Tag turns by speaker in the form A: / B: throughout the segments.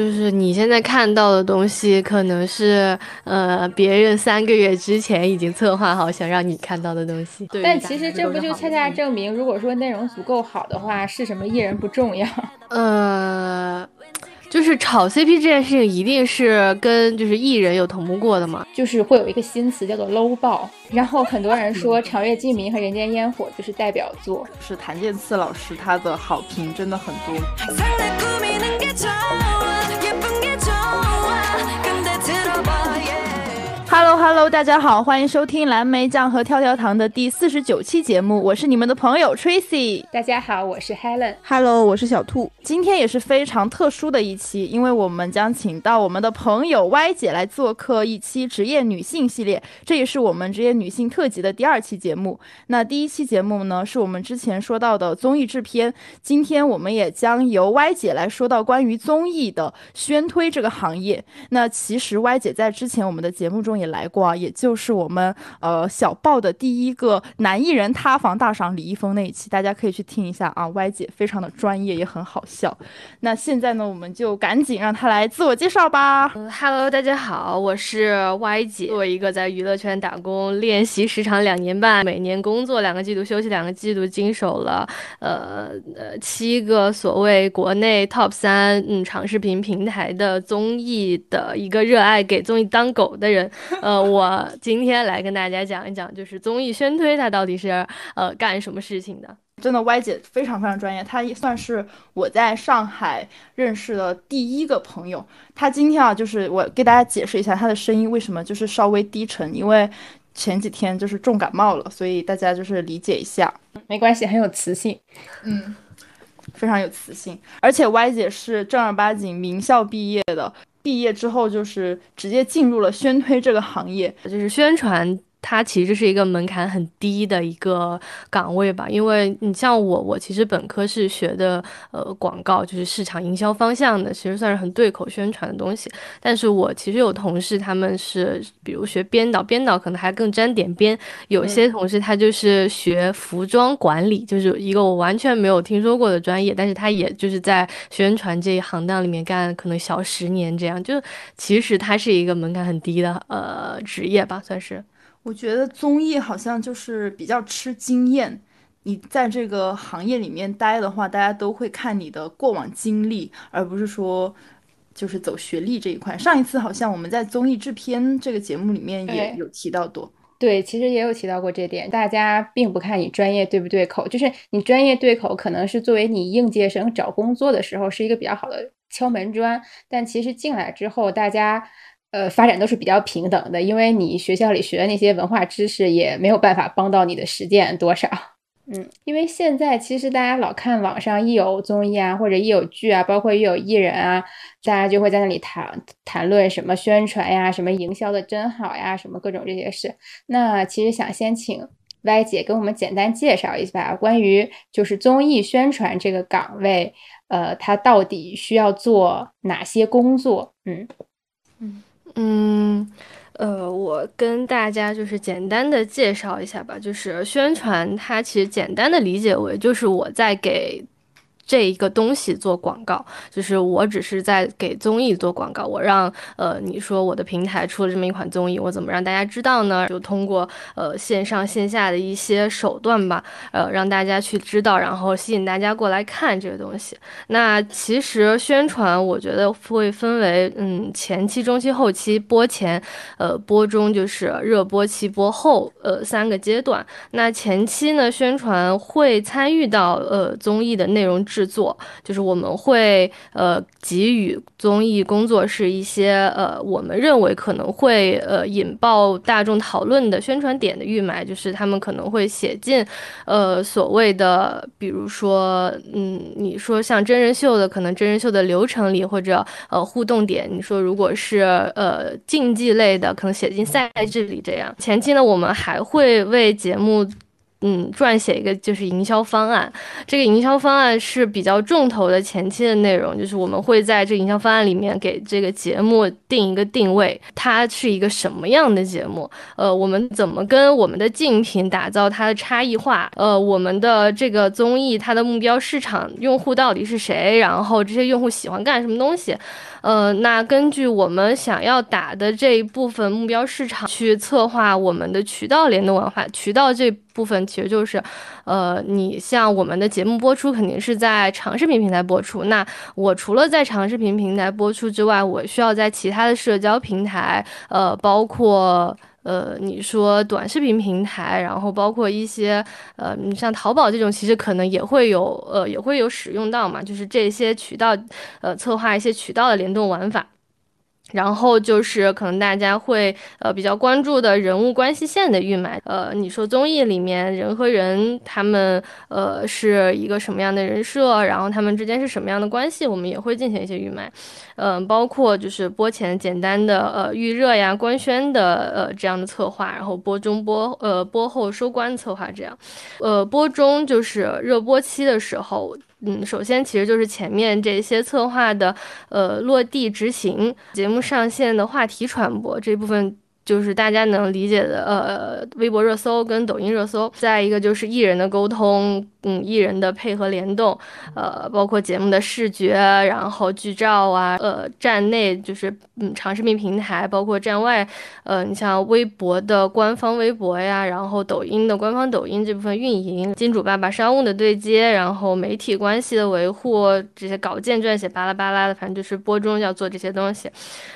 A: 就是你现在看到的东西，可能是呃别人三个月之前已经策划好想让你看到的东西。
B: 但其实这不就恰恰证明，如果说内容足够好的话，是什么艺人不重要。
A: 呃。就是炒 CP 这件事情，一定是跟就是艺人有同步过的嘛？
B: 就是会有一个新词叫做 low 爆，然后很多人说《长月烬明》和《人间烟火》就是代表作，
C: 是谭健次老师他的好评真的很多。Hello Hello，大家好，欢迎收听蓝莓酱和跳跳糖的第四十九期节目，我是你们的朋友 Tracy。
B: 大家好，我是 Helen。
C: Hello，我是小兔。今天也是非常特殊的一期，因为我们将请到我们的朋友 Y 姐来做客一期职业女性系列，这也是我们职业女性特辑的第二期节目。那第一期节目呢，是我们之前说到的综艺制片，今天我们也将由 Y 姐来说到关于综艺的宣推这个行业。那其实 Y 姐在之前我们的节目中。也来过啊，也就是我们呃小报的第一个男艺人塌房大赏李易峰那一期，大家可以去听一下啊。Y 姐非常的专业，也很好笑。那现在呢，我们就赶紧让他来自我介绍吧。
A: Hello，大家好，我是 Y 姐，作为一个在娱乐圈打工、练习时长两年半，每年工作两个季度，休息两个季度，经手了呃呃七个所谓国内 Top 三嗯长视频平台的综艺的一个热爱给综艺当狗的人。呃，我今天来跟大家讲一讲，就是综艺宣推它到底是呃干什么事情的。
C: 真的，Y 姐非常非常专业，她也算是我在上海认识的第一个朋友。她今天啊，就是我给大家解释一下她的声音为什么就是稍微低沉，因为前几天就是重感冒了，所以大家就是理解一下。
B: 没关系，很有磁性。
C: 嗯，非常有磁性，而且 Y 姐是正儿八经名校毕业的。毕业之后就是直接进入了宣推这个行业，
A: 就是宣传。它其实是一个门槛很低的一个岗位吧，因为你像我，我其实本科是学的呃广告，就是市场营销方向的，其实算是很对口宣传的东西。但是我其实有同事，他们是比如学编导，编导可能还更沾点边；有些同事他就是学服装管理，就是一个我完全没有听说过的专业，但是他也就是在宣传这一行当里面干可能小十年这样，就其实它是一个门槛很低的呃职业吧，算是。
C: 我觉得综艺好像就是比较吃经验，你在这个行业里面待的话，大家都会看你的过往经历，而不是说就是走学历这一块。上一次好像我们在综艺制片这个节目里面也有提到过，
B: 对，其实也有提到过这点。大家并不看你专业对不对口，就是你专业对口，可能是作为你应届生找工作的时候是一个比较好的敲门砖，但其实进来之后，大家。呃，发展都是比较平等的，因为你学校里学的那些文化知识也没有办法帮到你的实践多少。嗯，因为现在其实大家老看网上一有综艺啊，或者一有剧啊，包括一有艺人啊，大家就会在那里谈谈论什么宣传呀、什么营销的真好呀、什么各种这些事。那其实想先请 Y 姐给我们简单介绍一下关于就是综艺宣传这个岗位，呃，它到底需要做哪些工作？嗯
A: 嗯。呃，我跟大家就是简单的介绍一下吧，就是宣传，它其实简单的理解为就是我在给。这一个东西做广告，就是我只是在给综艺做广告。我让呃，你说我的平台出了这么一款综艺，我怎么让大家知道呢？就通过呃线上线下的一些手段吧，呃，让大家去知道，然后吸引大家过来看这个东西。那其实宣传，我觉得会分为嗯前期、中期、后期，播前、呃播中就是热播期、播后呃三个阶段。那前期呢，宣传会参与到呃综艺的内容制。制作就是我们会呃给予综艺工作室一些呃我们认为可能会呃引爆大众讨论的宣传点的预埋，就是他们可能会写进呃所谓的比如说嗯你说像真人秀的可能真人秀的流程里或者呃互动点，你说如果是呃竞技类的可能写进赛制里这样。前期呢我们还会为节目。嗯，撰写一个就是营销方案。这个营销方案是比较重头的前期的内容，就是我们会在这营销方案里面给这个节目定一个定位，它是一个什么样的节目？呃，我们怎么跟我们的竞品打造它的差异化？呃，我们的这个综艺它的目标市场用户到底是谁？然后这些用户喜欢干什么东西？呃，那根据我们想要打的这一部分目标市场去策划我们的渠道联动文化，渠道这部分其实就是，呃，你像我们的节目播出肯定是在长视频平台播出，那我除了在长视频平台播出之外，我需要在其他的社交平台，呃，包括。呃，你说短视频平台，然后包括一些呃，你像淘宝这种，其实可能也会有呃，也会有使用到嘛，就是这些渠道，呃，策划一些渠道的联动玩法。然后就是可能大家会呃比较关注的人物关系线的预埋，呃，你说综艺里面人和人他们呃是一个什么样的人设，然后他们之间是什么样的关系，我们也会进行一些预埋，嗯，包括就是播前简单的呃预热呀、官宣的呃这样的策划，然后播中播呃播后收官策划这样，呃播中就是热播期的时候。嗯，首先其实就是前面这些策划的，呃，落地执行，节目上线的话题传播这部分。就是大家能理解的，呃，微博热搜跟抖音热搜，再一个就是艺人的沟通，嗯，艺人的配合联动，呃，包括节目的视觉，然后剧照啊，呃，站内就是嗯长视频平台，包括站外，呃，你像微博的官方微博呀，然后抖音的官方抖音这部分运营，金主爸爸商务的对接，然后媒体关系的维护，这些稿件撰写巴拉巴拉的，反正就是播中要做这些东西，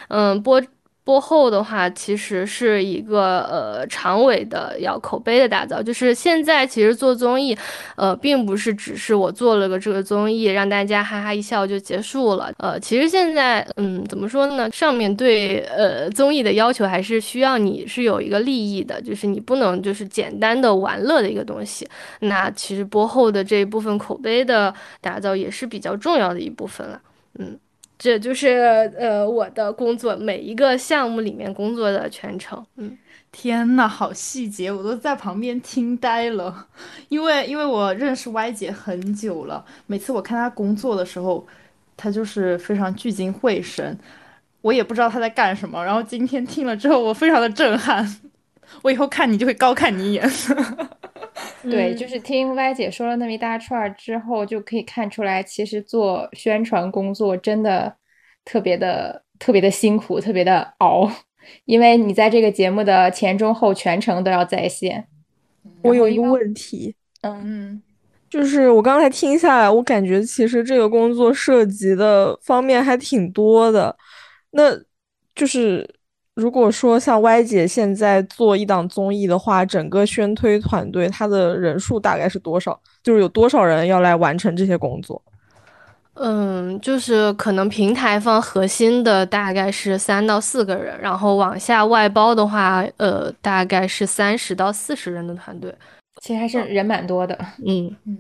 A: 嗯，播。播后的话，其实是一个呃长尾的要口碑的打造。就是现在其实做综艺，呃，并不是只是我做了个这个综艺让大家哈哈一笑就结束了。呃，其实现在嗯怎么说呢？上面对呃综艺的要求还是需要你是有一个利益的，就是你不能就是简单的玩乐的一个东西。那其实播后的这一部分口碑的打造也是比较重要的一部分了。嗯。这就是呃我的工作，每一个项目里面工作的全程。嗯，
C: 天呐，好细节，我都在旁边听呆了。因为因为我认识 Y 姐很久了，每次我看她工作的时候，她就是非常聚精会神，我也不知道她在干什么。然后今天听了之后，我非常的震撼。我以后看你就会高看你一眼。
B: 对，就是听歪姐说了那么一大串之后，就可以看出来，其实做宣传工作真的特别的、特别的辛苦，特别的熬，因为你在这个节目的前中后全程都要在线。
D: 我有一个问题，
B: 嗯，
D: 就是我刚才听下来，我感觉其实这个工作涉及的方面还挺多的，那就是。如果说像 Y 姐现在做一档综艺的话，整个宣推团队他的人数大概是多少？就是有多少人要来完成这些工作？
A: 嗯，就是可能平台方核心的大概是三到四个人，然后往下外包的话，呃，大概是三十到四十人的团队，
B: 其实还是人蛮多的。
A: 嗯
C: 嗯，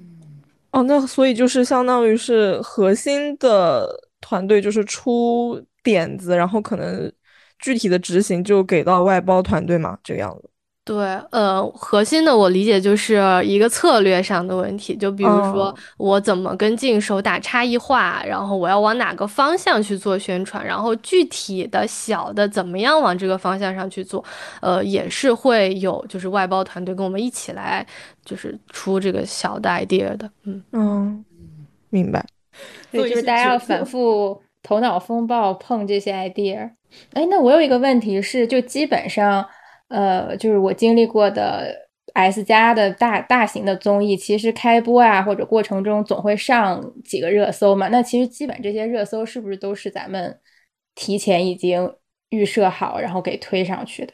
D: 哦，那所以就是相当于是核心的团队就是出点子，然后可能。具体的执行就给到外包团队嘛，这个样子。
A: 对，呃，核心的我理解就是一个策略上的问题，就比如说我怎么跟竞手打差异化，然后我要往哪个方向去做宣传，然后具体的小的怎么样往这个方向上去做，呃，也是会有就是外包团队跟我们一起来，就是出这个小的 idea 的。
D: 嗯嗯，明白。
B: 对，就是大家要反复头脑风暴碰这些 idea。哎，那我有一个问题是，就基本上，呃，就是我经历过的 S 加的大大型的综艺，其实开播啊或者过程中总会上几个热搜嘛。那其实基本这些热搜是不是都是咱们提前已经预设好，然后给推上去的？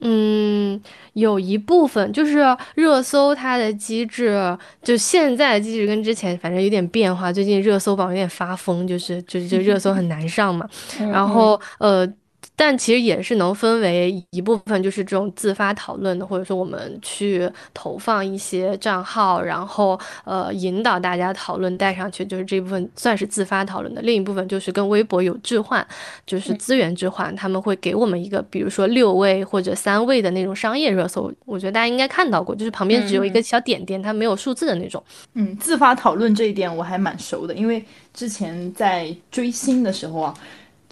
A: 嗯，有一部分就是热搜它的机制，就现在的机制跟之前反正有点变化。最近热搜榜有点发疯，就是就是这热搜很难上嘛。然后呃，但其实也是能分为一部分，就是这种自发讨论的，或者说我们去投放一些账号，然后呃引导大家讨论带上去，就是这部分算是自发讨论的。另一部分就是跟微博有置换，就是资源置换，他们会给我们一个，比如说六位或者三位的那种商业热搜，我觉得大家应该看到过，就是旁边只有一个小点点，它没有数字的那种。
C: 嗯，自发讨论这一点我还蛮熟的，因为之前在追星的时候啊。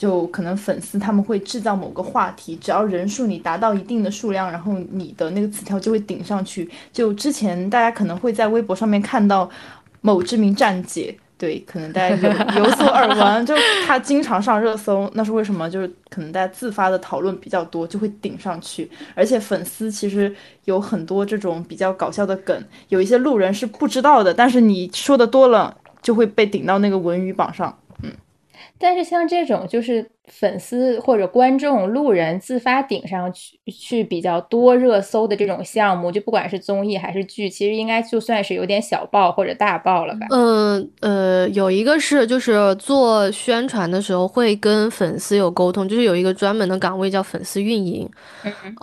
C: 就可能粉丝他们会制造某个话题，只要人数你达到一定的数量，然后你的那个词条就会顶上去。就之前大家可能会在微博上面看到某知名站姐，对，可能大家有有所耳闻，就他经常上热搜，那是为什么？就是可能大家自发的讨论比较多，就会顶上去。而且粉丝其实有很多这种比较搞笑的梗，有一些路人是不知道的，但是你说的多了，就会被顶到那个文娱榜上。
B: 但是像这种就是粉丝或者观众、路人自发顶上去去比较多热搜的这种项目，就不管是综艺还是剧，其实应该就算是有点小爆或者大爆了吧？
A: 嗯呃，有一个是就是做宣传的时候会跟粉丝有沟通，就是有一个专门的岗位叫粉丝运营，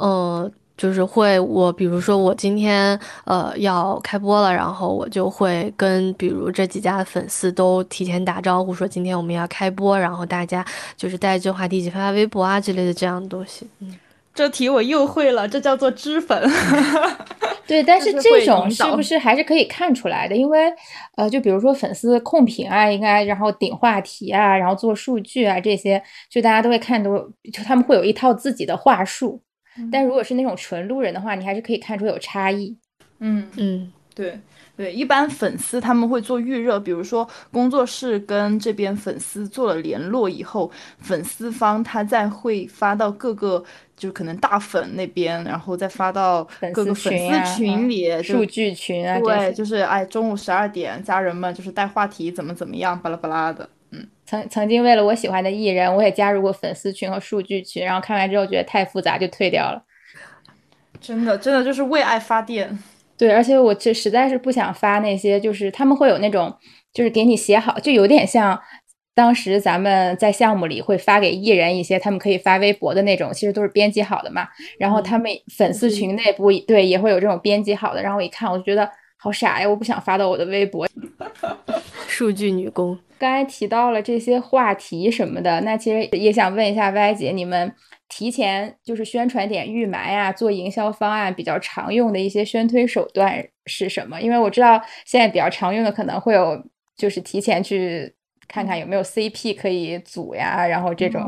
A: 嗯。就是会，我比如说我今天呃要开播了，然后我就会跟比如这几家的粉丝都提前打招呼，说今天我们要开播，然后大家就是带着这话题一起发发微博啊之类的这样的东西。嗯，
C: 这题我又会了，这叫做脂粉。
B: 对，但是这种是不是还是可以看出来的？因为呃，就比如说粉丝控评啊，应该然后顶话题啊，然后做数据啊这些，就大家都会看都，就他们会有一套自己的话术。但如果是那种纯路人的话，你还是可以看出有差异。
C: 嗯嗯，对对，一般粉丝他们会做预热，比如说工作室跟这边粉丝做了联络以后，粉丝方他再会发到各个，就可能大粉那边，然后再发到各个粉丝群里、
B: 数据群啊，
C: 对，就是哎，中午十二点，家人们就是带话题怎么怎么样，巴拉巴拉的。
B: 曾曾经为了我喜欢的艺人，我也加入过粉丝群和数据群，然后看完之后觉得太复杂，就退掉了。
C: 真的，真的就是为爱发电。
B: 对，而且我这实在是不想发那些，就是他们会有那种，就是给你写好，就有点像当时咱们在项目里会发给艺人一些，他们可以发微博的那种，其实都是编辑好的嘛。然后他们粉丝群内部对也会有这种编辑好的，然后我一看我就觉得好傻呀，我不想发到我的微博。
A: 数据女工。
B: 刚才提到了这些话题什么的，那其实也想问一下歪姐，你们提前就是宣传点预埋啊，做营销方案比较常用的一些宣推手段是什么？因为我知道现在比较常用的可能会有，就是提前去看看有没有 CP 可以组呀，然后这种。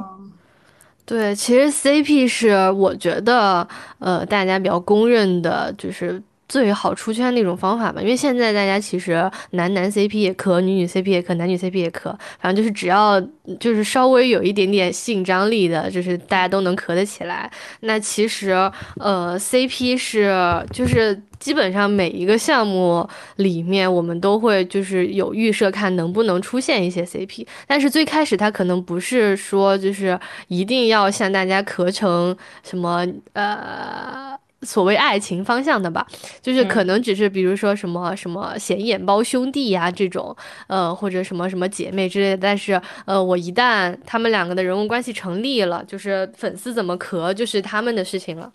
A: 对，其实 CP 是我觉得呃大家比较公认的，就是。最好出圈那种方法吧，因为现在大家其实男男 CP 也磕，女女 CP 也磕，男女 CP 也磕，反正就是只要就是稍微有一点点性张力的，就是大家都能磕得起来。那其实呃 CP 是就是基本上每一个项目里面我们都会就是有预设看能不能出现一些 CP，但是最开始它可能不是说就是一定要向大家磕成什么呃。所谓爱情方向的吧，就是可能只是比如说什么什么显眼包兄弟呀这种，呃或者什么什么姐妹之类的。但是呃我一旦他们两个的人物关系成立了，就是粉丝怎么磕就是他们的事情了。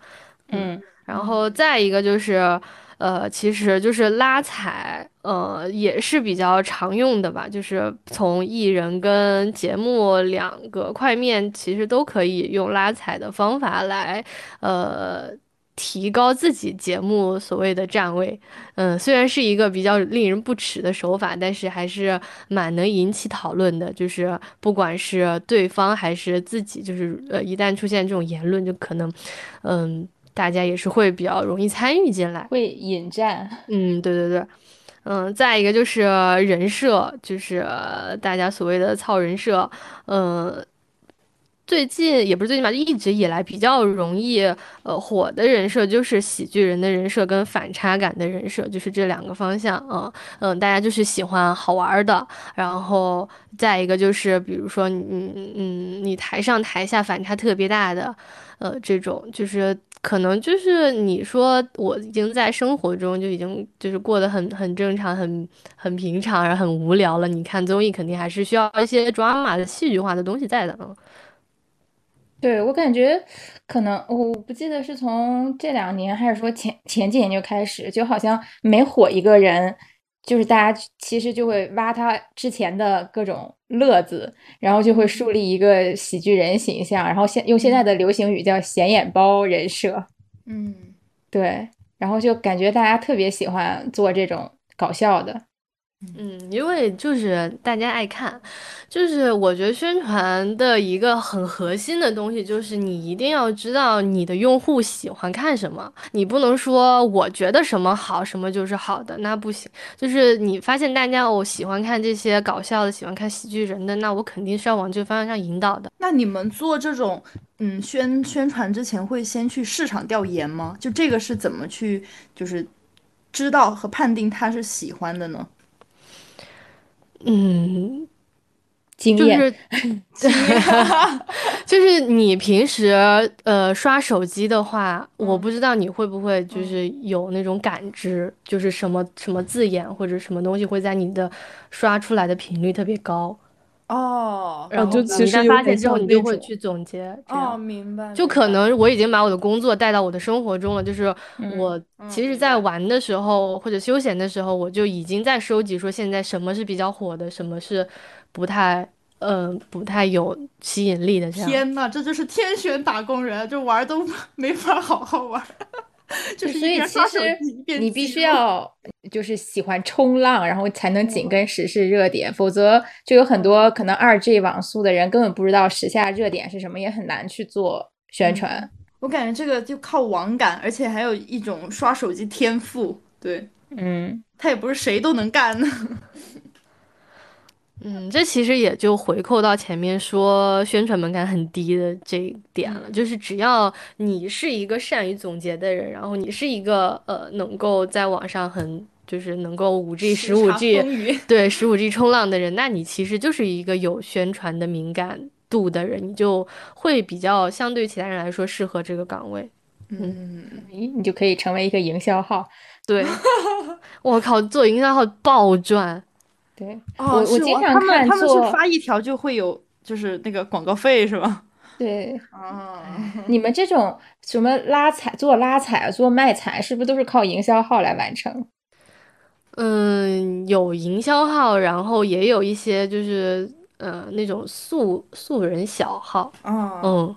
B: 嗯，
A: 然后再一个就是呃其实就是拉踩，呃也是比较常用的吧，就是从艺人跟节目两个块面，其实都可以用拉踩的方法来呃。提高自己节目所谓的站位，嗯，虽然是一个比较令人不齿的手法，但是还是蛮能引起讨论的。就是不管是对方还是自己，就是呃，一旦出现这种言论，就可能，嗯，大家也是会比较容易参与进来，
B: 会引战。
A: 嗯，对对对，嗯，再一个就是人设，就是大家所谓的操人设，嗯。最近也不是最近吧，就一直以来比较容易呃火的人设就是喜剧人的人设跟反差感的人设，就是这两个方向嗯嗯，大家就是喜欢好玩的，然后再一个就是比如说你嗯你台上台下反差特别大的，呃这种就是可能就是你说我已经在生活中就已经就是过得很很正常很很平常然后很无聊了，你看综艺肯定还是需要一些抓马的戏剧化的东西在的嗯。
B: 对我感觉，可能我不记得是从这两年还是说前前几年就开始，就好像每火一个人，就是大家其实就会挖他之前的各种乐子，然后就会树立一个喜剧人形象，然后现用现在的流行语叫显眼包人设，
C: 嗯，
B: 对，然后就感觉大家特别喜欢做这种搞笑的。
A: 嗯，因为就是大家爱看，就是我觉得宣传的一个很核心的东西，就是你一定要知道你的用户喜欢看什么，你不能说我觉得什么好，什么就是好的，那不行。就是你发现大家我喜欢看这些搞笑的，喜欢看喜剧人的，那我肯定是要往这个方向上引导的。
C: 那你们做这种嗯宣宣传之前，会先去市场调研吗？就这个是怎么去就是知道和判定他是喜欢的呢？
A: 嗯，
B: 经验。
A: 就是，就是你平时呃刷手机的话，我不知道你会不会就是有那种感知，就是什么什么字眼或者什么东西会在你的刷出来的频率特别高，
C: 哦
A: 然后一旦
D: 其实有点
A: 发现之后，你就会去总结，
C: 哦，明白。
A: 就可能我已经把我的工作带到我的生活中了，就是
B: 嗯
A: 我其实，在玩的时候或者休闲的时候，我就已经在收集说现在什么是比较火的，什么是不太嗯、不太有吸引力的这样。
C: 天呐，这就是天选打工人，就玩都 没法好好玩，就是
B: 所以其实你必须要就是喜欢冲浪，然后才能紧跟时事热点，否则就有很多可能二 G 网速的人根本不知道时下热点是什么，也很难去做宣传。
C: 我感觉这个就靠网感，而且还有一种刷手机天赋，对，
B: 嗯，
C: 他也不是谁都能干的。
A: 嗯，这其实也就回扣到前面说宣传门槛很低的这一点了，就是只要你是一个善于总结的人，然后你是一个呃能够在网上很就是能够五 G、十五 G，对十五 G 冲浪的人，那你其实就是一个有宣传的敏感度的人，你就会比较相对其他人来说适合这个岗位。
C: 嗯，
B: 咦，你就可以成为一个营销号。
A: 对，我靠，做营销号暴赚。
B: 对，
C: 哦，
B: 我我经常
C: 他们
B: 看
C: 他们
B: 做
C: 是发一条就会有就是那个广告费是吧？
B: 对，
C: 啊，
B: 你们这种什么拉踩、做拉踩、做卖踩，是不是都是靠营销号来完成？
A: 嗯，有营销号，然后也有一些就是呃那种素素人小号。
C: 啊，
A: 嗯，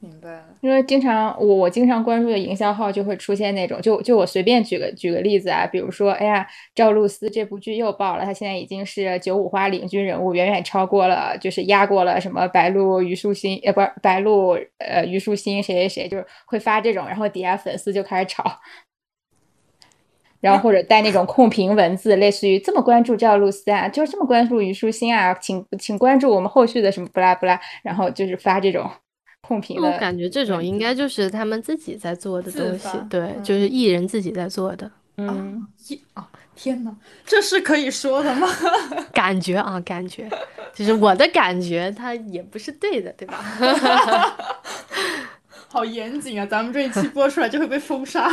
C: 明白了。
B: 因为经常我我经常关注的营销号就会出现那种，就就我随便举个举个例子啊，比如说，哎呀，赵露思这部剧又爆了，她现在已经是九五花领军人物，远远超过了，就是压过了什么白鹿、虞书欣，呃，不是白鹿，呃，虞书欣谁谁谁，就是会发这种，然后底下粉丝就开始吵。然后或者带那种控评文字，类似于这么关注赵露思啊，就是这么关注虞书欣啊，请请关注我们后续的什么不拉不拉，然后就是发这种控评的。
A: 我感觉这种应该就是他们自己在做的东西，对，
C: 嗯
A: 就是艺人自己在做的
B: 嗯，
C: 一啊，天呐，这是可以说的吗？
A: 感觉啊，感觉，就是我的感觉，它也不是对的，对吧？
C: 好严谨啊！咱们这一期播出来就会被封杀。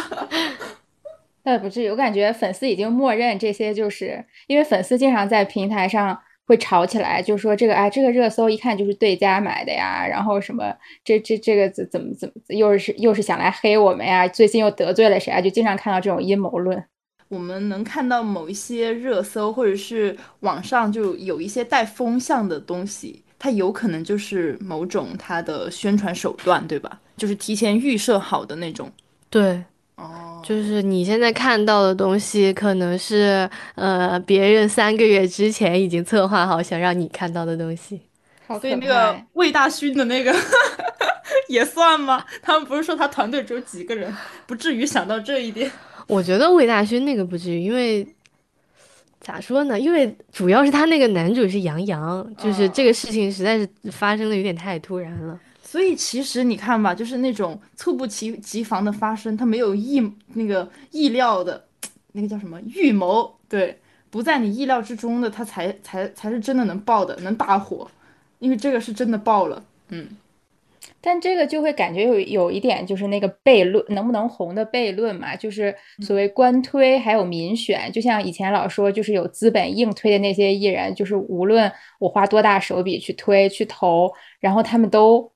B: 那不至于，我感觉粉丝已经默认这些，就是因为粉丝经常在平台上会吵起来，就说这个哎，这个热搜一看就是对家买的呀，然后什么这这这个怎怎么怎么又是又是想来黑我们呀，最近又得罪了谁啊？就经常看到这种阴谋论。
C: 我们能看到某一些热搜，或者是网上就有一些带风向的东西，它有可能就是某种它的宣传手段，对吧？就是提前预设好的那种。
A: 对，
C: 哦，
A: 就是你现在看到的东西，可能是呃别人三个月之前已经策划好想让你看到的东西。
B: 好
C: 所以那个魏大勋的那个 也算吗？他们不是说他团队只有几个人，不至于想到这一点。
A: 我觉得魏大勋那个不至于，因为咋说呢？因为主要是他那个男主是杨洋，就是这个事情实在是发生的有点太突然了。
C: 所以其实你看吧，就是那种猝不及及防的发生，它没有意那个意料的，那个叫什么预谋，对，不在你意料之中的，它才才才是真的能爆的，能大火，因为这个是真的爆了。嗯，
B: 但这个就会感觉有有一点就是那个悖论，能不能红的悖论嘛，就是所谓官推还有民选，就像以前老说，就是有资本硬推的那些艺人，就是无论我花多大手笔去推去投，然后他们都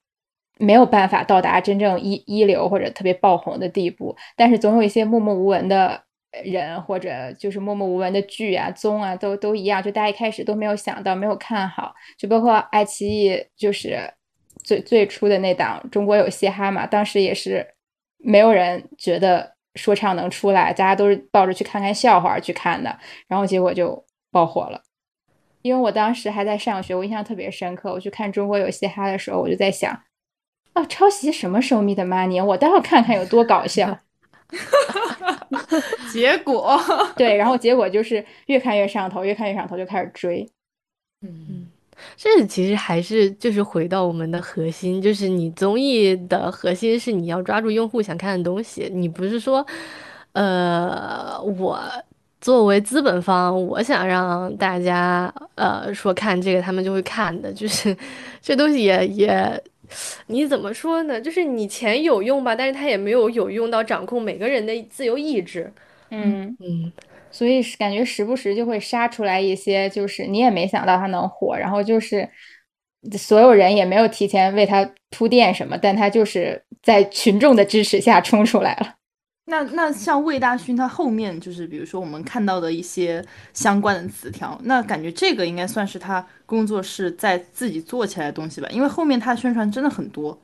B: 没有办法到达真正一一流或者特别爆红的地步，但是总有一些默默无闻的人，或者就是默默无闻的剧啊、综啊，都都一样，就大家一开始都没有想到、没有看好，就包括爱奇艺，就是最最初的那档《中国有嘻哈》嘛，当时也是没有人觉得说唱能出来，大家都是抱着去看看笑话去看的，然后结果就爆火了。因为我当时还在上学，我印象特别深刻，我去看《中国有嘻哈》的时候，我就在想。啊，抄袭什么收 me 的 money？我倒要看看有多搞笑。
C: 结果
B: 对，然后结果就是越看越上头，越看越上头，就开始追。
A: 嗯，这其实还是就是回到我们的核心，就是你综艺的核心是你要抓住用户想看的东西，你不是说，呃，我作为资本方，我想让大家呃说看这个他们就会看的，就是 这东西也也。你怎么说呢？就是你钱有用吧，但是它也没有有用到掌控每个人的自由意志。
B: 嗯
A: 嗯，
B: 所以是感觉时不时就会杀出来一些，就是你也没想到他能火，然后就是所有人也没有提前为他铺垫什么，但他就是在群众的支持下冲出来了。
C: 那那像魏大勋他后面就是比如说我们看到的一些相关的词条，那感觉这个应该算是他工作室在自己做起来的东西吧，因为后面他宣传真的很多，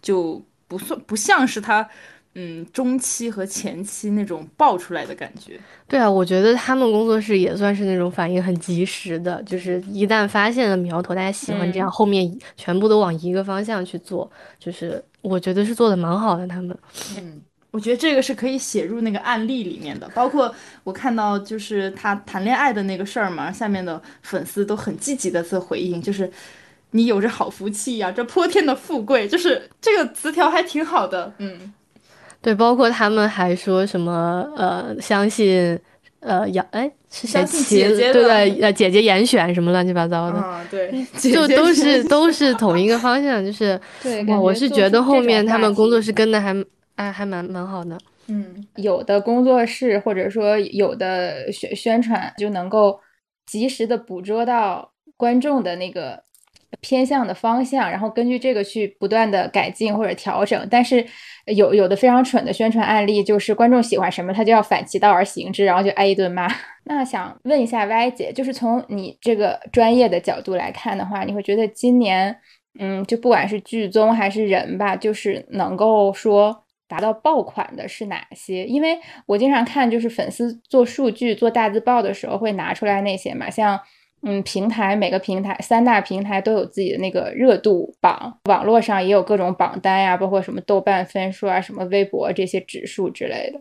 C: 就不算不像是他嗯中期和前期那种爆出来的感觉。
A: 对啊，我觉得他们工作室也算是那种反应很及时的，就是一旦发现了苗头，大家喜欢这样，后面全部都往一个方向去做，就是我觉得是做的蛮好的，他们
C: 嗯。我觉得这个是可以写入那个案例里面的，包括我看到就是他谈恋爱的那个事儿嘛，下面的粉丝都很积极的在回应，就是你有着好福气呀，这泼天的富贵，就是这个词条还挺好的，嗯，
A: 对，包括他们还说什么呃，相信呃杨哎是谁
C: 姐姐
A: 对对呃姐姐严选什么乱七八糟的，
C: 啊对，
A: 就都是都是同一个方向，就是
B: 对，
A: 我是觉得后面他们工作室跟的还。哎，还蛮蛮好的。
B: 嗯，有的工作室或者说有的宣宣传就能够及时的捕捉到观众的那个偏向的方向，然后根据这个去不断的改进或者调整。但是有有的非常蠢的宣传案例，就是观众喜欢什么，他就要反其道而行之，然后就挨一顿骂。那想问一下 Y 姐，就是从你这个专业的角度来看的话，你会觉得今年，嗯，就不管是剧综还是人吧，就是能够说。达到爆款的是哪些？因为我经常看，就是粉丝做数据、做大字报的时候会拿出来那些嘛，像嗯，平台每个平台三大平台都有自己的那个热度榜，网络上也有各种榜单呀，包括什么豆瓣分数啊、什么微博这些指数之类的。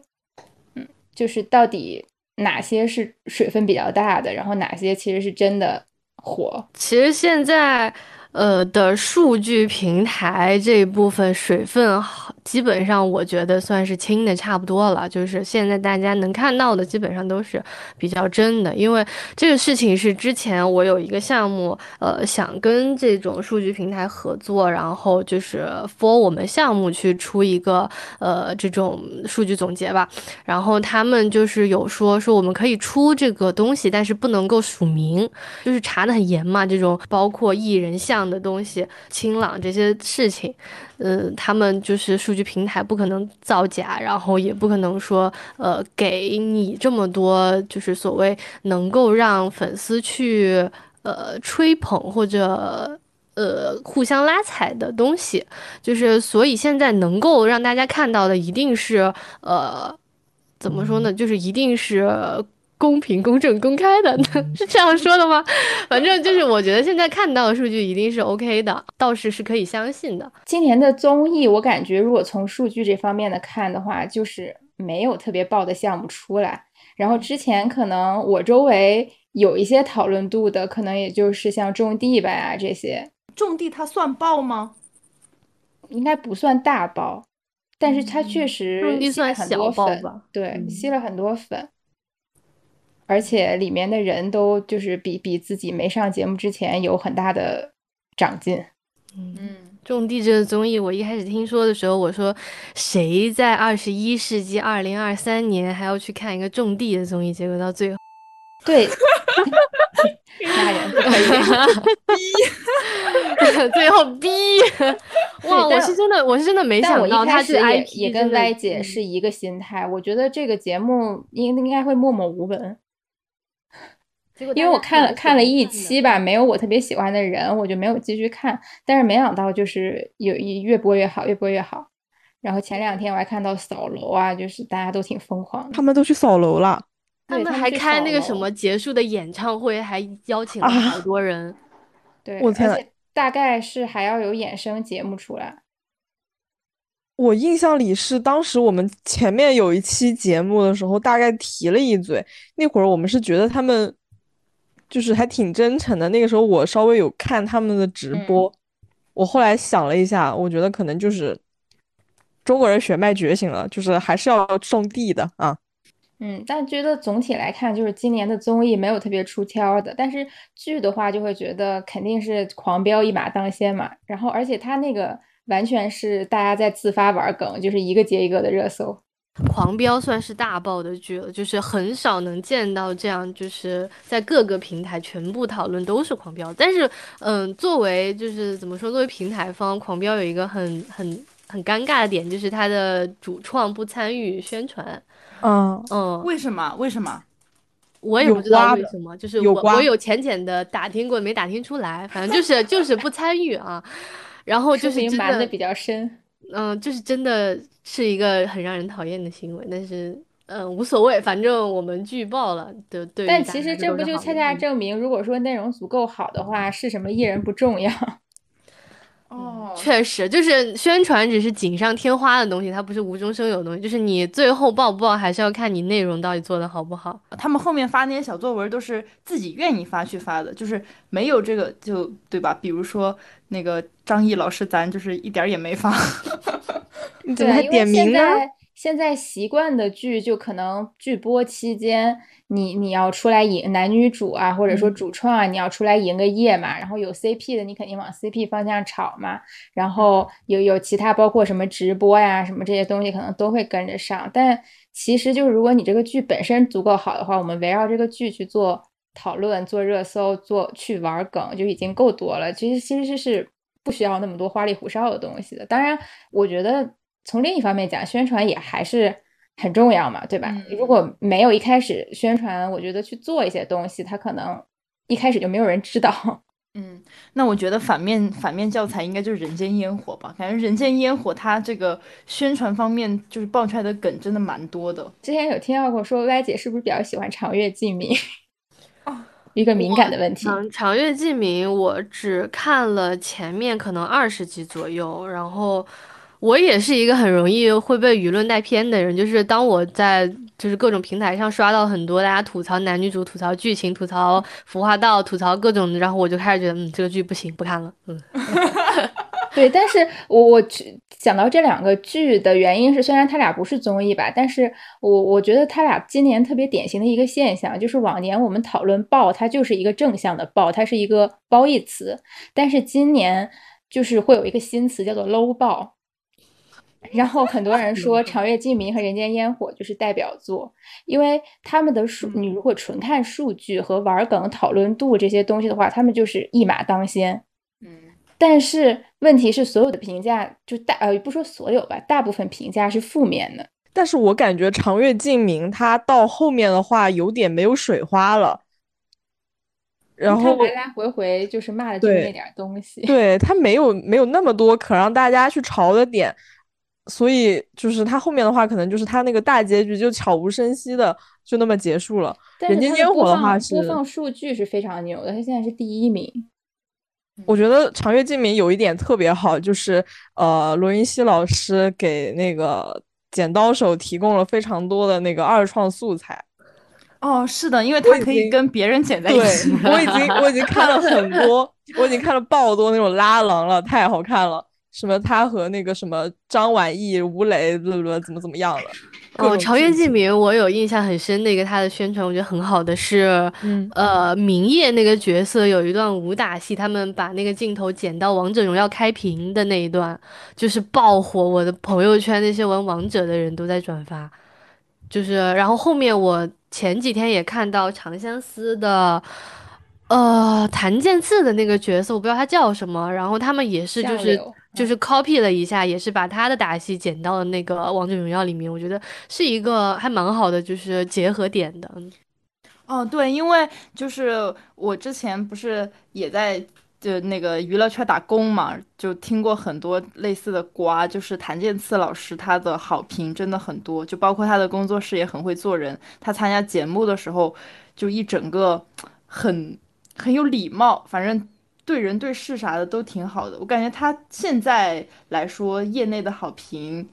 B: 嗯，就是到底哪些是水分比较大的，然后哪些其实是真的火？
A: 其实现在。呃的数据平台这一部分水分好，基本上我觉得算是清的差不多了。就是现在大家能看到的，基本上都是比较真的。因为这个事情是之前我有一个项目，呃，想跟这种数据平台合作，然后就是 for 我们项目去出一个呃这种数据总结吧。然后他们就是有说说我们可以出这个东西，但是不能够署名，就是查的很严嘛。这种包括艺人像。的东西，清朗这些事情，嗯，他们就是数据平台不可能造假，然后也不可能说，呃，给你这么多就是所谓能够让粉丝去呃吹捧或者呃互相拉踩的东西，就是所以现在能够让大家看到的一定是呃怎么说呢，就是一定是。公平、公正、公开的，是这样说的吗？反正就是，我觉得现在看到的数据一定是 OK 的，倒是是可以相信的。
B: 今年的综艺，我感觉如果从数据这方面的看的话，就是没有特别爆的项目出来。然后之前可能我周围有一些讨论度的，可能也就是像种地吧啊这些。
C: 种地它算爆吗？
B: 应该不算大爆，但是它确实
A: 种地算小爆吧？
B: 对，吸了很多粉。而且里面的人都就是比比自己没上节目之前有很大的长进。
A: 嗯，种地这个综艺，我一开始听说的时候，我说谁在二十一世纪二零二三年还要去看一个种地的综艺？结果到最后，
B: 对，吓人不可以。
A: 最后逼，哇！我是真的，我是真的没想到他
B: 是
A: IP，
B: 也跟歪姐是一个心态。我觉得这个节目应应该会默默无闻。因为我看了看了一期吧，没有我特别喜欢的人，我就没有继续看。但是没想到就是有一越播越好，越播越好。然后前两天我还看到扫楼啊，就是大家都挺疯狂，
D: 他们都去扫楼了。
A: 他们还开那个什么结束的演唱会，还邀请了好多人。
B: 对，
D: 我天，
B: 大概是还要有衍生节目出来。
D: 我印象里是当时我们前面有一期节目的时候，大概提了一嘴。那会儿我们是觉得他们就是还挺真诚的。那个时候我稍微有看他们的直播，我后来想了一下，我觉得可能就是中国人血脉觉醒了，就是还是要种地的啊。
B: 嗯，但觉得总体来看，就是今年的综艺没有特别出挑的。但是剧的话，就会觉得肯定是《狂飙》一马当先嘛。然后，而且他那个完全是大家在自发玩梗，就是一个接一个的热搜。
A: 《狂飙》算是大爆的剧了，就是很少能见到这样，就是在各个平台全部讨论都是《狂飙》。但是，嗯，作为就是怎么说，作为平台方，《狂飙》有一个很很很尴尬的点，就是它的主创不参与宣传。
D: 嗯
A: 嗯，
C: 为什么？为什么？
A: 我也不知道为什么，就是我我
D: 有
A: 浅浅的打听过，没打听出来，反正就是就是不参与啊。然后就是
B: 埋的比较深，
A: 嗯，就是真的是一个很让人讨厌的行为，但是嗯无所谓，反正我们剧爆了的对。
B: 但其实这不就恰恰证明，如果说内容足够好的话，是什么艺人不重要。
C: 哦，
A: 确实，就是宣传只是锦上添花的东西，它不是无中生有的东西。就是你最后爆不爆，还是要看你内容到底做的好不好。
C: 他们后面发那些小作文都是自己愿意发去发的，就是没有这个就对吧？比如说那个张译老师，咱就是一点也没发。
D: 你怎么还点名呢？
B: 现在习惯的剧，就可能剧播期间，你你要出来赢男女主啊，或者说主创啊，你要出来赢个业嘛。然后有 CP 的，你肯定往 CP 方向炒嘛。然后有有其他，包括什么直播呀，什么这些东西，可能都会跟着上。但其实就是，如果你这个剧本身足够好的话，我们围绕这个剧去做讨论、做热搜、做去玩梗，就已经够多了。其实其实是不需要那么多花里胡哨的东西的。当然，我觉得。从另一方面讲，宣传也还是很重要嘛，对吧？如果没有一开始宣传，我觉得去做一些东西，它可能一开始就没有人知道。
C: 嗯，那我觉得反面反面教材应该就是《人间烟火》吧？感觉《人间烟火》它这个宣传方面就是爆出来的梗真的蛮多的。
B: 之前有听到过说歪姐是不是比较喜欢长月烬明？哦，一个敏感的问题。
A: 长长月烬明，我只看了前面可能二十集左右，然后。我也是一个很容易会被舆论带偏的人，就是当我在就是各种平台上刷到很多大家吐槽男女主、吐槽剧情、吐槽服化道、吐槽各种，然后我就开始觉得，嗯，这个剧不行，不看了。嗯，
B: 对，但是我我讲到这两个剧的原因是，虽然他俩不是综艺吧，但是我我觉得他俩今年特别典型的一个现象，就是往年我们讨论爆，它就是一个正向的爆，它是一个褒义词，但是今年就是会有一个新词叫做 low 爆。然后很多人说《长月烬明》和《人间烟火》就是代表作，因为他们的数，你如果纯看数据和玩梗讨论度这些东西的话，他们就是一马当先。
C: 嗯，
B: 但是问题是，所有的评价就大呃，不说所有吧，大部分评价是负面的。
D: 但是我感觉《长月烬明》它到后面的话有点没有水花了，然后
B: 来来回回就是骂的就是那点东西，
D: 对他没有没有那么多可让大家去嘲的点。所以就是他后面的话，可能就是他那个大结局就悄无声息的就那么结束了。人间烟火的话是
B: 播放数据是非常牛的，他现在是第一名。
D: 我觉得长月烬明有一点特别好，就是呃罗云熙老师给那个剪刀手提供了非常多的那个二创素材。
C: 哦，是的，因为他可以跟别人剪在一起。
D: 我已经我已经看了很多，我已经看了爆多那种拉郎了，太好看了。什么？他和那个什么张晚意、吴磊怎么怎么怎么样了？
A: 哦，朝元烬明，我有印象很深的一个他的宣传，我觉得很好的是，呃，明夜那个角色有一段武打戏，他们把那个镜头剪到王者荣耀开屏的那一段，就是爆火，我的朋友圈那些玩王者的人都在转发，就是然后后面我前几天也看到《长相思》的，呃，谭健次的那个角色，我不知道他叫什么，然后他们也是就是就是 copy 了一下，也是把他的打戏剪到了那个《王者荣耀》里面，我觉得是一个还蛮好的，就是结合点的。
C: 嗯哦，对，因为就是我之前不是也在。就那个娱乐圈打工嘛，就听过很多类似的瓜，就是谭健次老师他的好评真的很多，就包括他的工作室也很会做人。他参加节目的时候，就一整个很很有礼貌，反正对人对事啥的都挺好的。我感觉他现在来说，业内的好评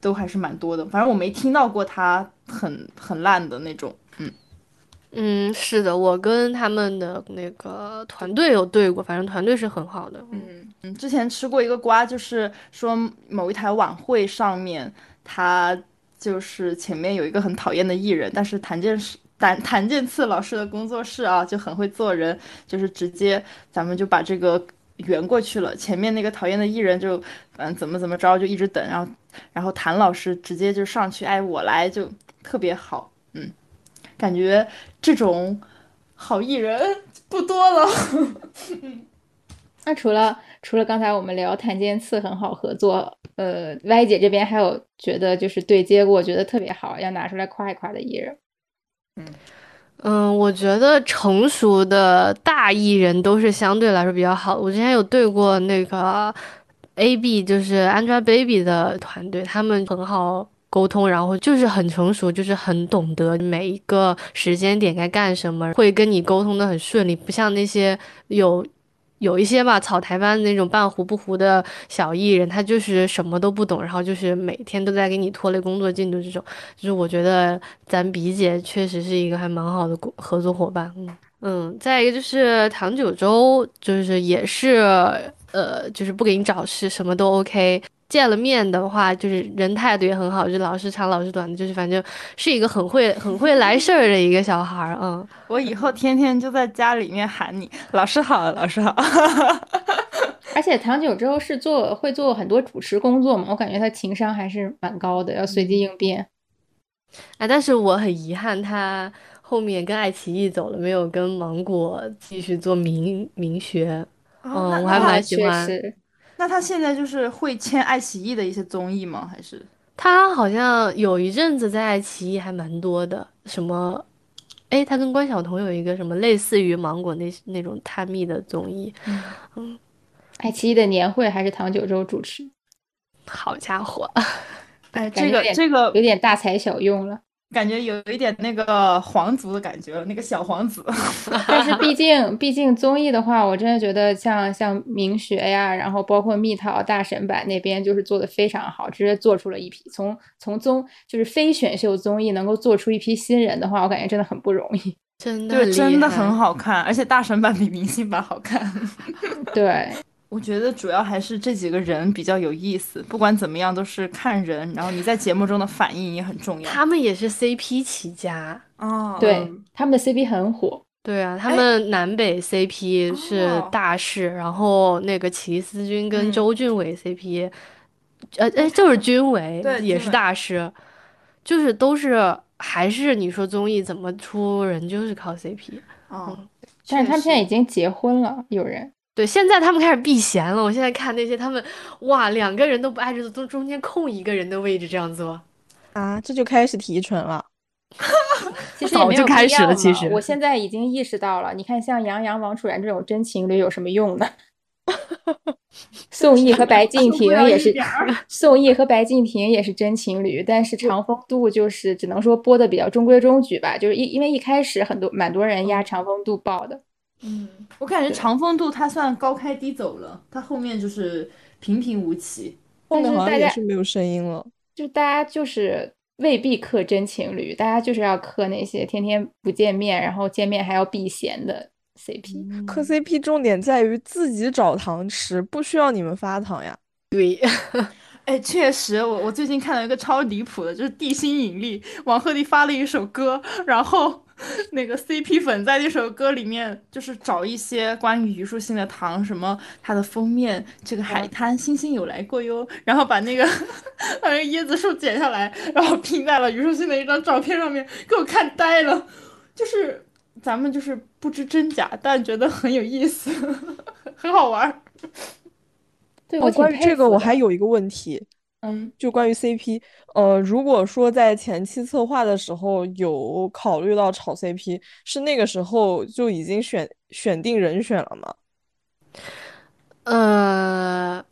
C: 都还是蛮多的。反正我没听到过他很很烂的那种，嗯。
A: 嗯，是的，我跟他们的那个团队有对过，反正团队是很好的。
C: 嗯嗯，之前吃过一个瓜，就是说某一台晚会上面，他就是前面有一个很讨厌的艺人，但是谭健谭谭健次老师的工作室啊就很会做人，就是直接咱们就把这个圆过去了。前面那个讨厌的艺人就嗯怎么怎么着就一直等，然后然后谭老师直接就上去，哎我来就特别好，嗯。感觉这种好艺人不多了。
B: 那除了除了刚才我们聊谭健次很好合作，呃，Y 姐这边还有觉得就是对接过觉得特别好要拿出来夸一夸的艺人。
A: 嗯，我觉得成熟的大艺人都是相对来说比较好。我之前有对过那个 AB，就是 Angelababy 的团队，他们很好。沟通，然后就是很成熟，就是很懂得每一个时间点该干什么，会跟你沟通的很顺利，不像那些有有一些吧草台班那种半糊不糊的小艺人，他就是什么都不懂，然后就是每天都在给你拖累工作进度这种。就是我觉得咱比姐确实是一个还蛮好的合作伙伴，嗯嗯。再一个就是唐九州，就是也是呃，就是不给你找事，什么都 OK。见了面的话，就是人态度也很好，就老是长老是短的，就是反正是一个很会很会来事儿的一个小孩儿。嗯，
C: 我以后天天就在家里面喊你老师好，老师好。
B: 而且唐九洲是做会做很多主持工作嘛，我感觉他情商还是蛮高的，要随机应变。
A: 哎，但是我很遗憾，他后面跟爱奇艺走了，没有跟芒果继续做名名学。嗯，我还蛮喜欢。
C: 那他现在就是会签爱奇艺的一些综艺吗？还是
A: 他好像有一阵子在爱奇艺还蛮多的，什么，哎，他跟关晓彤有一个什么类似于芒果那那种探秘的综艺，嗯，
B: 爱奇艺的年会还是唐九洲主持，
A: 好家伙，
C: 哎，这个这个
B: 有点大材小用了。
C: 感觉有一点那个皇族的感觉了，那个小皇子。
B: 但是毕竟，毕竟综艺的话，我真的觉得像像明学呀，然后包括蜜桃大神版那边，就是做的非常好，直接做出了一批从从综就是非选秀综艺能够做出一批新人的话，我感觉真的很不容易。
A: 真的，对
C: 真的很好看，而且大神版比明星版好看。
B: 对。
C: 我觉得主要还是这几个人比较有意思，不管怎么样都是看人，然后你在节目中的反应也很重要。
A: 他们也是 CP 起家
C: 哦，
B: 对，他们的 CP 很火。
A: 对啊，他们南北 CP 是大事，然后那个齐思钧跟周俊伟 CP，呃，哎，就是 君伟也是大师，就是都是还是你说综艺怎么出人就是靠 CP。
C: 嗯，
B: 但是他们现在已经结婚了，有人。
A: 对，现在他们开始避嫌了。我现在看那些他们，哇，两个人都不挨着都中间空一个人的位置这样做，
D: 啊，这就开始提纯了。
B: 其实 早
A: 就开始了。其实
B: 我现在已经意识到了。你看，像杨洋、王楚然这种真情侣有什么用呢？宋轶和白敬亭也是，宋轶和白敬亭也是真情侣，但是长风渡就是只能说播的比较中规中矩吧。就是一因为一开始很多蛮多人压长风渡报的。
C: 嗯，我感觉长风渡它算高开低走了，它后面就是平平无奇，
D: 后面好像也是没有声音了。
B: 就大家就是未必磕真情侣，大家就是要磕那些天天不见面，然后见面还要避嫌的 CP。
D: 磕 CP 重点在于自己找糖吃，不需要你们发糖呀。
A: 对，
C: 哎，确实，我我最近看到一个超离谱的，就是地心引力，王鹤棣发了一首歌，然后 那个 CP 粉在那首歌里面就是找一些关于虞书欣的糖，什么它的封面，这个海滩星星有来过哟，然后把那个把那个椰子树剪下来，然后拼在了虞书欣的一张照片上面，给我看呆了。就是咱们就是不知真假，但觉得很有意思，很好玩儿。
B: 对，
D: 哦，
B: 我
D: 关于这个我还有一个问题，
B: 嗯，
D: 就关于 CP，呃，如果说在前期策划的时候有考虑到炒 CP，是那个时候就已经选选定人选了吗？
A: 呃。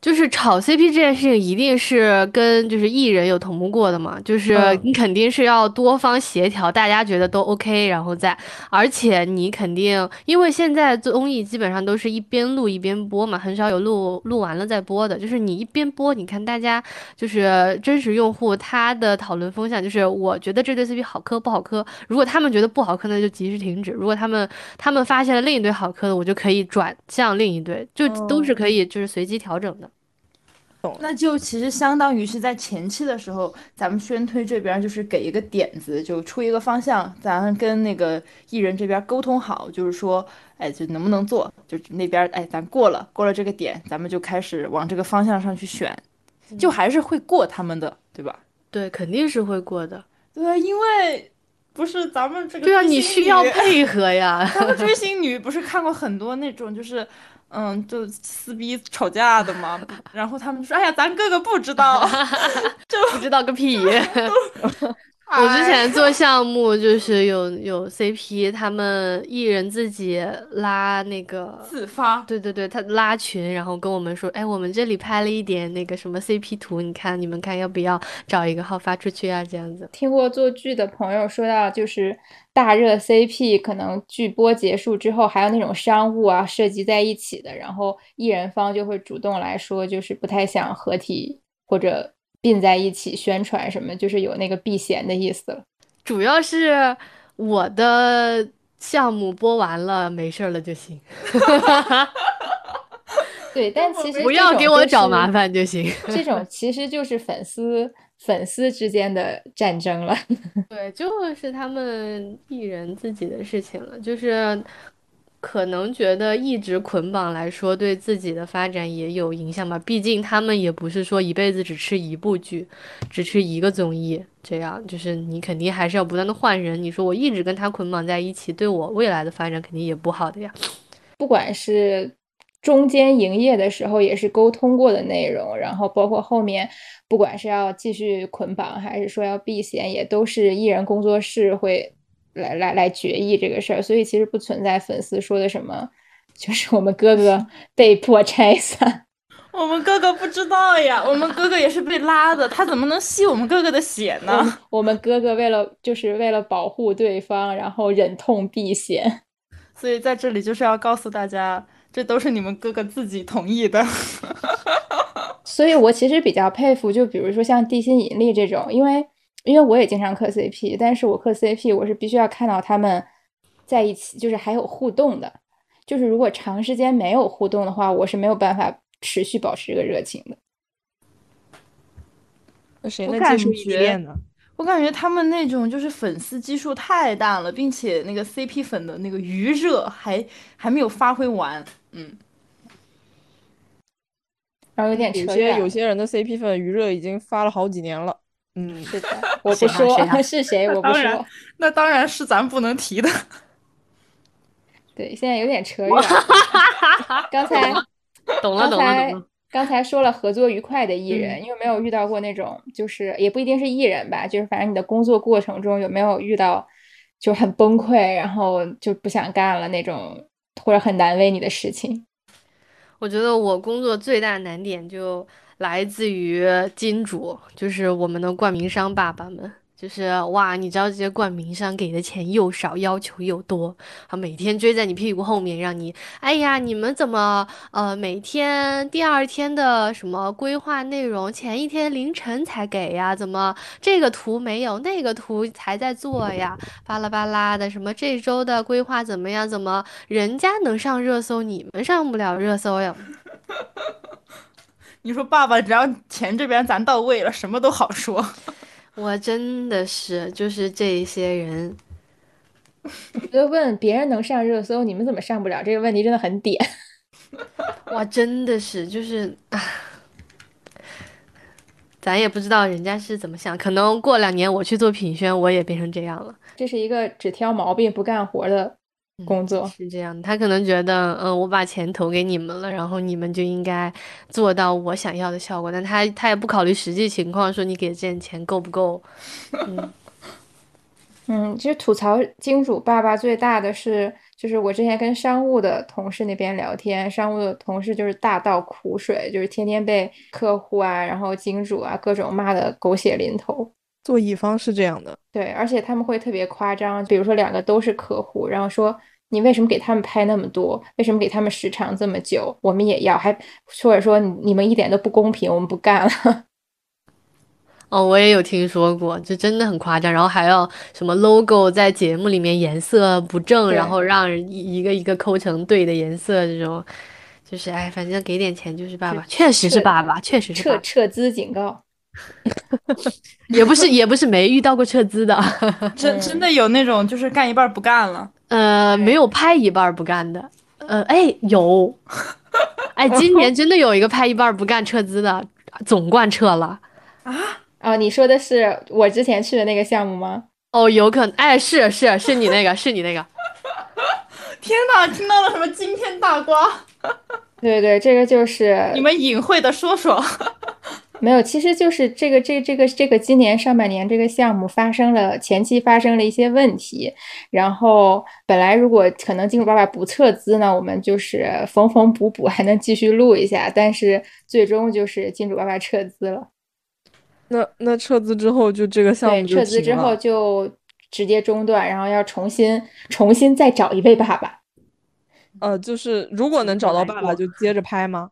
A: 就是炒 CP 这件事情，一定是跟就是艺人有同步过的嘛？就是你肯定是要多方协调，大家觉得都 OK，然后再，而且你肯定，因为现在综艺基本上都是一边录一边播嘛，很少有录录完了再播的。就是你一边播，你看大家就是真实用户他的讨论风向，就是我觉得这对 CP 好磕不好磕，如果他们觉得不好磕，那就及时停止；如果他们他们发现了另一对好磕的，我就可以转向另一对，就都是可以就是随机调整的。
C: 那就其实相当于是在前期的时候，咱们宣推这边就是给一个点子，就出一个方向，咱跟那个艺人这边沟通好，就是说，哎，就能不能做，就那边哎，咱过了，过了这个点，咱们就开始往这个方向上去选，就还是会过他们的，对吧？
A: 对，肯定是会过的。
C: 对，因为不是咱们这个
A: 对啊，你需要配合呀。
C: 咱们追星女不是看过很多那种就是。嗯，就撕逼吵架的嘛，然后他们说：“哎呀，咱哥哥不知道，就
A: 不知道个屁。”我之 前做项目就是有有 CP，他们艺人自己拉那个
C: 自发，
A: 对对对，他拉群，然后跟我们说：“哎，我们这里拍了一点那个什么 CP 图，你看你们看要不要找一个号发出去啊？”这样子。
B: 听过做剧的朋友说到，就是大热 CP，可能剧播结束之后，还有那种商务啊涉及在一起的，然后艺人方就会主动来说，就是不太想合体或者。并在一起宣传什么，就是有那个避嫌的意思了。
A: 主要是我的项目播完了，没事了就行。
B: 对，但其实
A: 不要给我找麻烦就行。
B: 这种其实就是粉丝粉丝之间的战争了。
A: 对，就是他们艺人自己的事情了，就是。可能觉得一直捆绑来说，对自己的发展也有影响吧。毕竟他们也不是说一辈子只吃一部剧，只吃一个综艺，这样就是你肯定还是要不断的换人。你说我一直跟他捆绑在一起，对我未来的发展肯定也不好的呀。
B: 不管是中间营业的时候也是沟通过的内容，然后包括后面不管是要继续捆绑还是说要避嫌，也都是艺人工作室会。来来来决议这个事儿，所以其实不存在粉丝说的什么，就是我们哥哥 被迫拆散。
C: 我们哥哥不知道呀，我们哥哥也是被拉的，他怎么能吸我们哥哥的血呢？
B: 我们哥哥为了就是为了保护对方，然后忍痛避嫌。
C: 所以在这里就是要告诉大家，这都是你们哥哥自己同意的。
B: 所以我其实比较佩服，就比如说像地心引力这种，因为。因为我也经常磕 CP，但是我磕 CP 我是必须要看到他们在一起，就是还有互动的。就是如果长时间没有互动的话，我是没有办法持续保持这个热情的。
D: 那谁能接受异地恋呢？
C: 我感觉他们那种就是粉丝基数太大了，并且那个 CP 粉的那个余热还还没有发挥完。嗯，
B: 然后有点扯
D: 有些有些人的 CP 粉余热已经发了好几年了。嗯，
B: 是的，我不说 是谁，我不说。
C: 那当然是咱不能提的。
B: 对，现在有点扯远。刚才
A: 懂了，懂了，懂了。
B: 刚才说了合作愉快的艺人，有没有遇到过那种，就是也不一定是艺人吧，就是反正你的工作过程中有没有遇到就很崩溃，然后就不想干了那种，或者很难为你的事情？
A: 我觉得我工作最大难点就。来自于金主，就是我们的冠名商爸爸们，就是哇，你知道这些冠名商给的钱又少，要求又多，他每天追在你屁股后面，让你，哎呀，你们怎么呃每天第二天的什么规划内容前一天凌晨才给呀？怎么这个图没有，那个图还在做呀？巴拉巴拉的，什么这周的规划怎么样？怎么人家能上热搜，你们上不了热搜呀？
C: 你说爸爸，只要钱这边咱到位了，什么都好说。
A: 我真的是，就是这一些人，
B: 就问别人能上热搜，你们怎么上不了？这个问题真的很点。
A: 哇，真的是，就是啊，咱也不知道人家是怎么想，可能过两年我去做品宣，我也变成这样了。
B: 这是一个只挑毛病不干活的工作，
A: 是这样。他可能觉得，嗯，我把钱投给你们了，然后你们就应该做到我想要的效果，但他他也不考虑实际情况，说你给这点钱够不够？嗯
B: 嗯，其实吐槽金主爸爸最大的是。就是我之前跟商务的同事那边聊天，商务的同事就是大倒苦水，就是天天被客户啊，然后金主啊各种骂的狗血淋头。
D: 做乙方是这样的，
B: 对，而且他们会特别夸张，比如说两个都是客户，然后说你为什么给他们拍那么多，为什么给他们时长这么久，我们也要，还或者说你们一点都不公平，我们不干了。
A: 哦，我也有听说过，就真的很夸张，然后还要什么 logo 在节目里面颜色不正，然后让人一个一个抠成对的颜色，这种，就是哎，反正给点钱就是爸爸，确实是爸爸，确实是
B: 撤撤资警告，
A: 也不是也不是没遇到过撤资的，
C: 真真的有那种就是干一半不干了，
A: 呃，没有拍一半不干的，呃，哎有，哎，今年真的有一个拍一半不干撤资的，总冠撤了
B: 啊。啊，你说的是我之前去的那个项目吗？
A: 哦，有可能，哎，是是是你那个，是你那个。
C: 天哪，听到了什么惊天大瓜？
B: 对对，这个就是
C: 你们隐晦的说说。
B: 没有，其实就是这个这这个这个今年上半年这个项目发生了前期发生了一些问题，然后本来如果可能金主爸爸不撤资呢，我们就是缝缝补补还能继续录一下，但是最终就是金主爸爸撤资了。
D: 那那撤资之后就这个项目
B: 对撤资之后就直接中断，然后要重新重新再找一位爸爸。
D: 呃，就是如果能找到爸爸，就接着拍吗？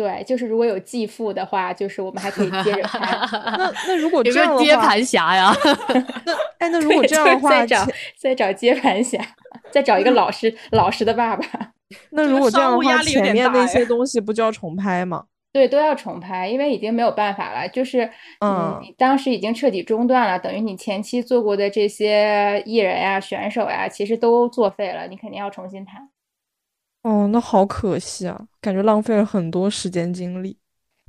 B: 对，就是如果有继父的话，就是我们还可以接着拍。
D: 那那如果这样的话，
A: 接盘侠呀？
D: 那哎，那 如果这样的话，
B: 再找再找接盘侠，再找一个老实老实的爸爸。
D: 那如果这样的话，前面那些东西不就要重拍吗？
B: 对，都要重拍，因为已经没有办法了。就是，嗯，你当时已经彻底中断了，等于你前期做过的这些艺人呀、选手呀，其实都作废了，你肯定要重新谈。
D: 哦，那好可惜啊，感觉浪费了很多时间精力。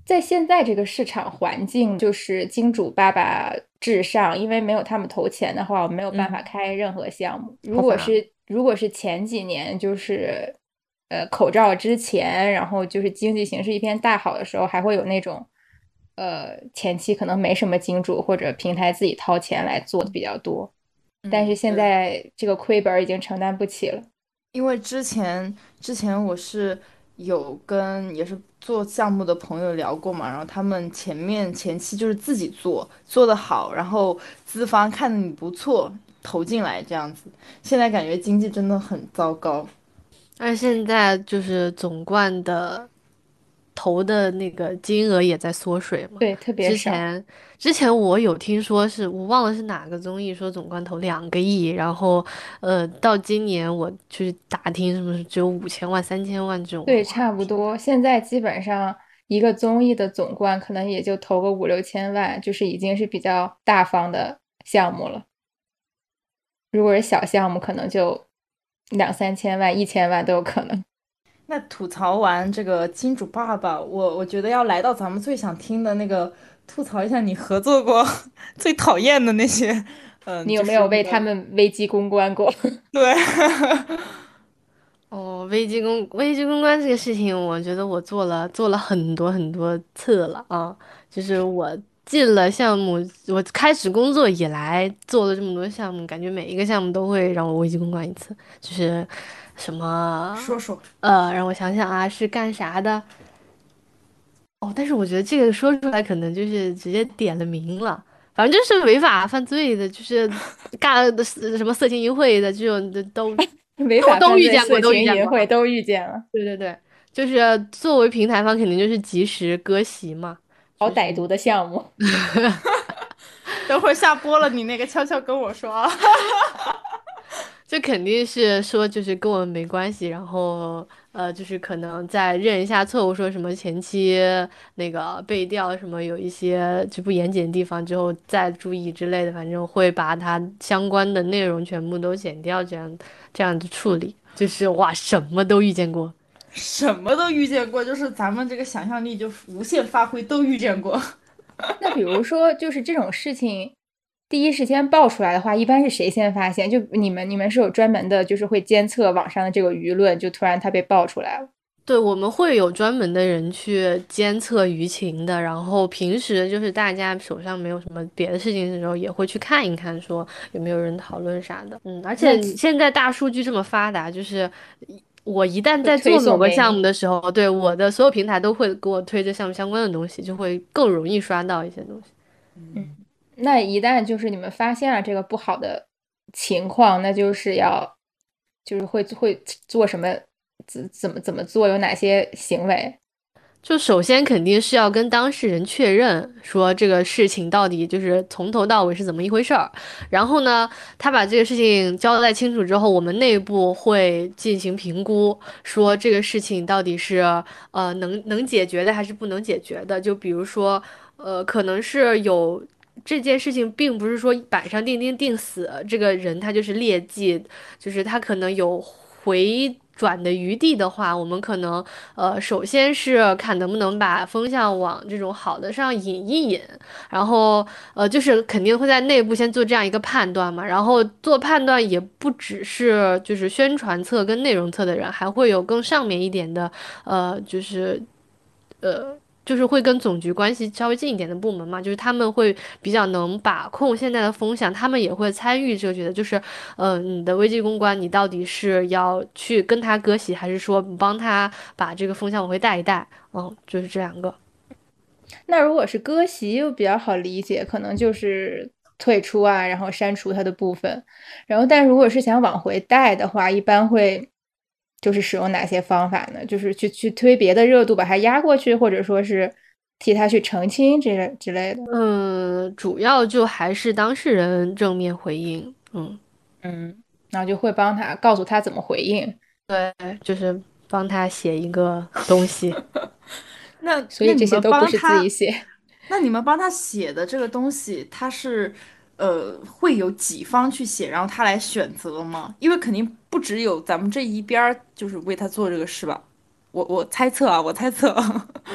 B: 在现在这个市场环境，就是金主爸爸至上，因为没有他们投钱的话，我没有办法开任何项目。如果是如果是前几年，就是。呃，口罩之前，然后就是经济形势一片大好的时候，还会有那种，呃，前期可能没什么金主或者平台自己掏钱来做的比较多，但是现在这个亏本已经承担不起了。
C: 因为之前之前我是有跟也是做项目的朋友聊过嘛，然后他们前面前期就是自己做做的好，然后资方看你不错投进来这样子，现在感觉经济真的很糟糕。
A: 而现在就是总冠的投的那个金额也在缩水嘛？
B: 对，特别
A: 之前之前我有听说是我忘了是哪个综艺说总冠投两个亿，然后呃到今年我去打听，是不是只有五千万、三千万这种？
B: 对，差不多。现在基本上一个综艺的总冠可能也就投个五六千万，就是已经是比较大方的项目了。如果是小项目，可能就。两三千万、一千万都有可能。
C: 那吐槽完这个金主爸爸，我我觉得要来到咱们最想听的那个，吐槽一下你合作过 最讨厌的那些。嗯，
B: 你有没有为他们危机公关过？
C: 对。
A: 哦，危机公危机公关这个事情，我觉得我做了做了很多很多次了啊，就是我。进了项目，我开始工作以来做了这么多项目，感觉每一个项目都会让我危机公关一次。就是什么
C: 说说，
A: 呃，让我想想啊，是干啥的？哦，但是我觉得这个说出来可能就是直接点了名了，反正就是违法犯罪的，就是 干的什么色情淫秽的这种的都
B: 违法
A: 都遇见过，
B: 都遇
A: 见
B: 过，都遇见了。
A: 对对对，就是作为平台方，肯定就是及时割席嘛。
B: 好歹毒的项目，
C: 等会儿下播了，你那个悄悄跟我说。
A: 这肯定是说就是跟我们没关系，然后呃，就是可能再认一下错误，说什么前期那个背调什么有一些就不严谨的地方之后再注意之类的，反正会把它相关的内容全部都剪掉，这样这样子处理，就是哇，什么都遇见过，
C: 什么都遇见过，就是咱们这个想象力就无限发挥，都遇见过。
B: 那比如说，就是这种事情。第一时间爆出来的话，一般是谁先发现？就你们，你们是有专门的，就是会监测网上的这个舆论，就突然它被爆出来了。
A: 对，我们会有专门的人去监测舆情的，然后平时就是大家手上没有什么别的事情的时候，也会去看一看，说有没有人讨论啥的。嗯，而且现在大数据这么发达，就是我一旦在做某个项目的时候，对我的所有平台都会给我推这项目相关的东西，就会更容易刷到一些东西。
B: 嗯。那一旦就是你们发现了这个不好的情况，那就是要就是会会做什么怎怎么怎么做，有哪些行为？
A: 就首先肯定是要跟当事人确认，说这个事情到底就是从头到尾是怎么一回事儿。然后呢，他把这个事情交代清楚之后，我们内部会进行评估，说这个事情到底是呃能能解决的还是不能解决的。就比如说呃，可能是有。这件事情并不是说板上钉钉钉死，这个人他就是劣迹，就是他可能有回短的余地的话，我们可能呃，首先是看能不能把风向往这种好的上引一引，然后呃，就是肯定会在内部先做这样一个判断嘛，然后做判断也不只是就是宣传侧跟内容侧的人，还会有更上面一点的呃，就是呃。就是会跟总局关系稍微近一点的部门嘛，就是他们会比较能把控现在的风向，他们也会参与这个，觉得就是，嗯，你的危机公关，你到底是要去跟他割席，还是说帮他把这个风向往回带一带？嗯，就是这两个。
B: 那如果是割席又比较好理解，可能就是退出啊，然后删除它的部分。然后，但如果是想往回带的话，一般会。就是使用哪些方法呢？就是去去推别的热度，把它压过去，或者说是替他去澄清这类之类的。
A: 嗯，主要就还是当事人正面回应。嗯
B: 嗯，然后就会帮他告诉他怎么回应。
A: 对，就是帮他写一个东西。
C: 那
B: 所以这些都不是自己写。
C: 那你们帮他写的这个东西，他是？呃，会有几方去写，然后他来选择吗？因为肯定不只有咱们这一边儿，就是为他做这个事吧。我我猜测啊，我猜测。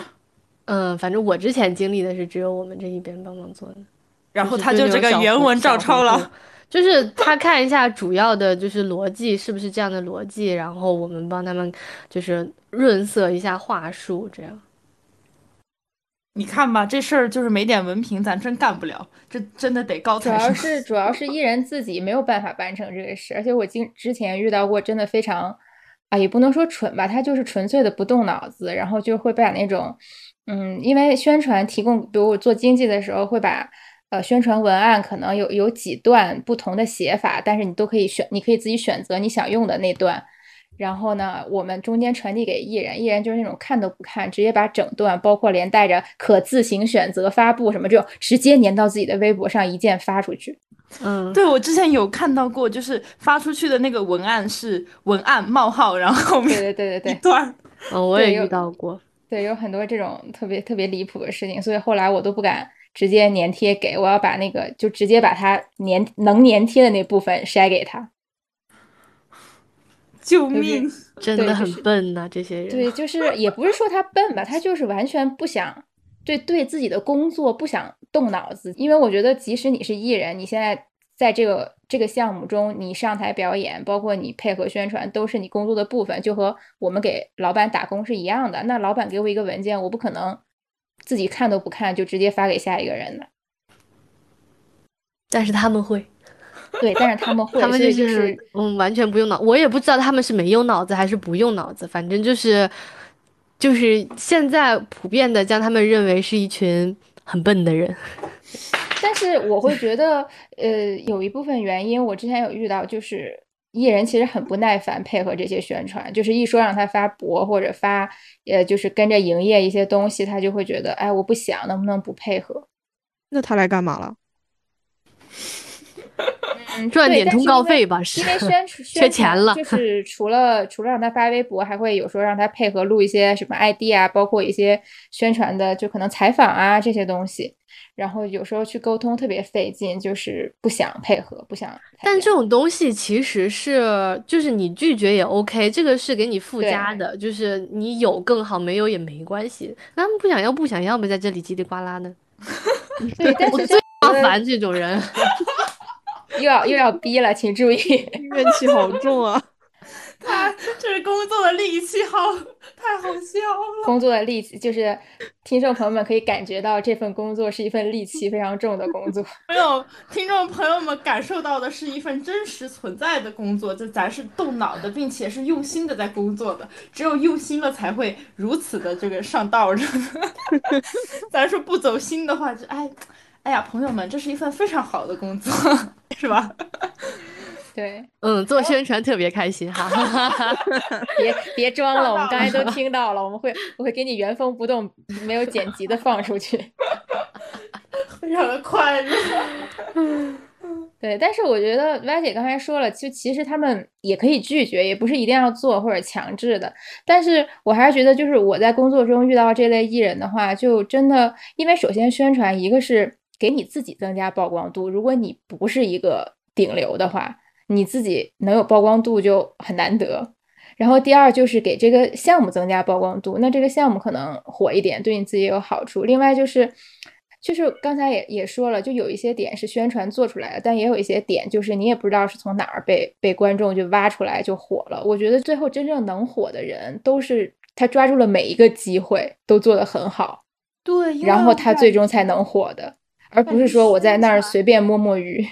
A: 嗯，反正我之前经历的是只有我们这一边帮忙做的，
C: 然后他就这个原文照抄了，
A: 就是他看一下主要的就是逻辑是不是这样的逻辑，然后我们帮他们就是润色一下话术，这样。
C: 你看吧，这事儿就是没点文凭，咱真干不了。这真的得高材
B: 生。主要是主要是艺人自己没有办法办成这个事，而且我经之前遇到过真的非常啊，也不能说蠢吧，他就是纯粹的不动脑子，然后就会把那种嗯，因为宣传提供，比如我做经济的时候会把呃宣传文案可能有有几段不同的写法，但是你都可以选，你可以自己选择你想用的那段。然后呢，我们中间传递给艺人，艺人就是那种看都不看，直接把整段，包括连带着可自行选择发布什么这种，直接粘到自己的微博上一键发出去。
A: 嗯，
C: 对我之前有看到过，就是发出去的那个文案是文案冒号，然后后面
B: 对对对对
C: 一段。
A: 嗯，我也遇到过。
B: 对，有很多这种特别特别离谱的事情，所以后来我都不敢直接粘贴给，我要把那个就直接把它粘能粘贴的那部分筛给他。
C: 救命！
A: 真的很笨呐，这些人。
B: 对，就是 也不是说他笨吧，他就是完全不想对对自己的工作不想动脑子。因为我觉得，即使你是艺人，你现在在这个这个项目中，你上台表演，包括你配合宣传，都是你工作的部分，就和我们给老板打工是一样的。那老板给我一个文件，我不可能自己看都不看就直接发给下一个人的。
A: 但是他们会。
B: 对，但是他们会，
A: 他们
B: 就
A: 是嗯，完全不用脑，我也不知道他们是没用脑子还是不用脑子，反正就是，就是现在普遍的将他们认为是一群很笨的人。
B: 但是我会觉得，呃，有一部分原因，我之前有遇到，就是艺人其实很不耐烦配合这些宣传，就是一说让他发博或者发，呃，就是跟着营业一些东西，他就会觉得，哎，我不想，能不能不配合？
D: 那他来干嘛了？
B: 嗯，
A: 赚点通告费吧，是
B: 因为宣传 缺
A: 钱了
B: 就是 除了除了让他发微博，还会有时候让他配合录一些什么 ID 啊，包括一些宣传的，就可能采访啊这些东西。然后有时候去沟通特别费劲，就是不想配合，不想。
A: 但这种东西其实是，就是你拒绝也 OK，这个是给你附加的，就是你有更好，没有也没关系。他们不想要不想要呗，在这里叽里呱啦的，
B: 对，但
A: 我
B: 是
A: 最麻烦这种人。
B: 又要又要逼了，请注意。
D: 怨气好重啊！
C: 他这是工作的戾气，好太好笑了。
B: 工作的戾气，就是听众朋友们可以感觉到这份工作是一份戾气非常重的工作。
C: 没有听众朋友们感受到的是一份真实存在的工作，就咱是动脑的，并且是用心的在工作的。只有用心了，才会如此的这个上道着。咱说不走心的话，就哎，哎呀，朋友们，这是一份非常好的工作，是吧？
B: 对，
A: 嗯，做宣传特别开心哈，哈哈哈。
B: 别别装了，我们刚才都听到了，我们会我会给你原封不动、没有剪辑的放出去。
C: 非常的快乐。
B: 对，但是我觉得歪姐刚才说了，就其实他们也可以拒绝，也不是一定要做或者强制的。但是我还是觉得，就是我在工作中遇到这类艺人的话，就真的，因为首先宣传，一个是给你自己增加曝光度，如果你不是一个顶流的话，你自己能有曝光度就很难得。然后第二就是给这个项目增加曝光度，那这个项目可能火一点，对你自己也有好处。另外就是，就是刚才也也说了，就有一些点是宣传做出来的，但也有一些点就是你也不知道是从哪儿被被观众就挖出来就火了。我觉得最后真正能火的人，都是他抓住了每一个机会，都做得很好，
C: 对，
B: 然后他最终才能火的，而不是说我在那儿随便摸摸鱼。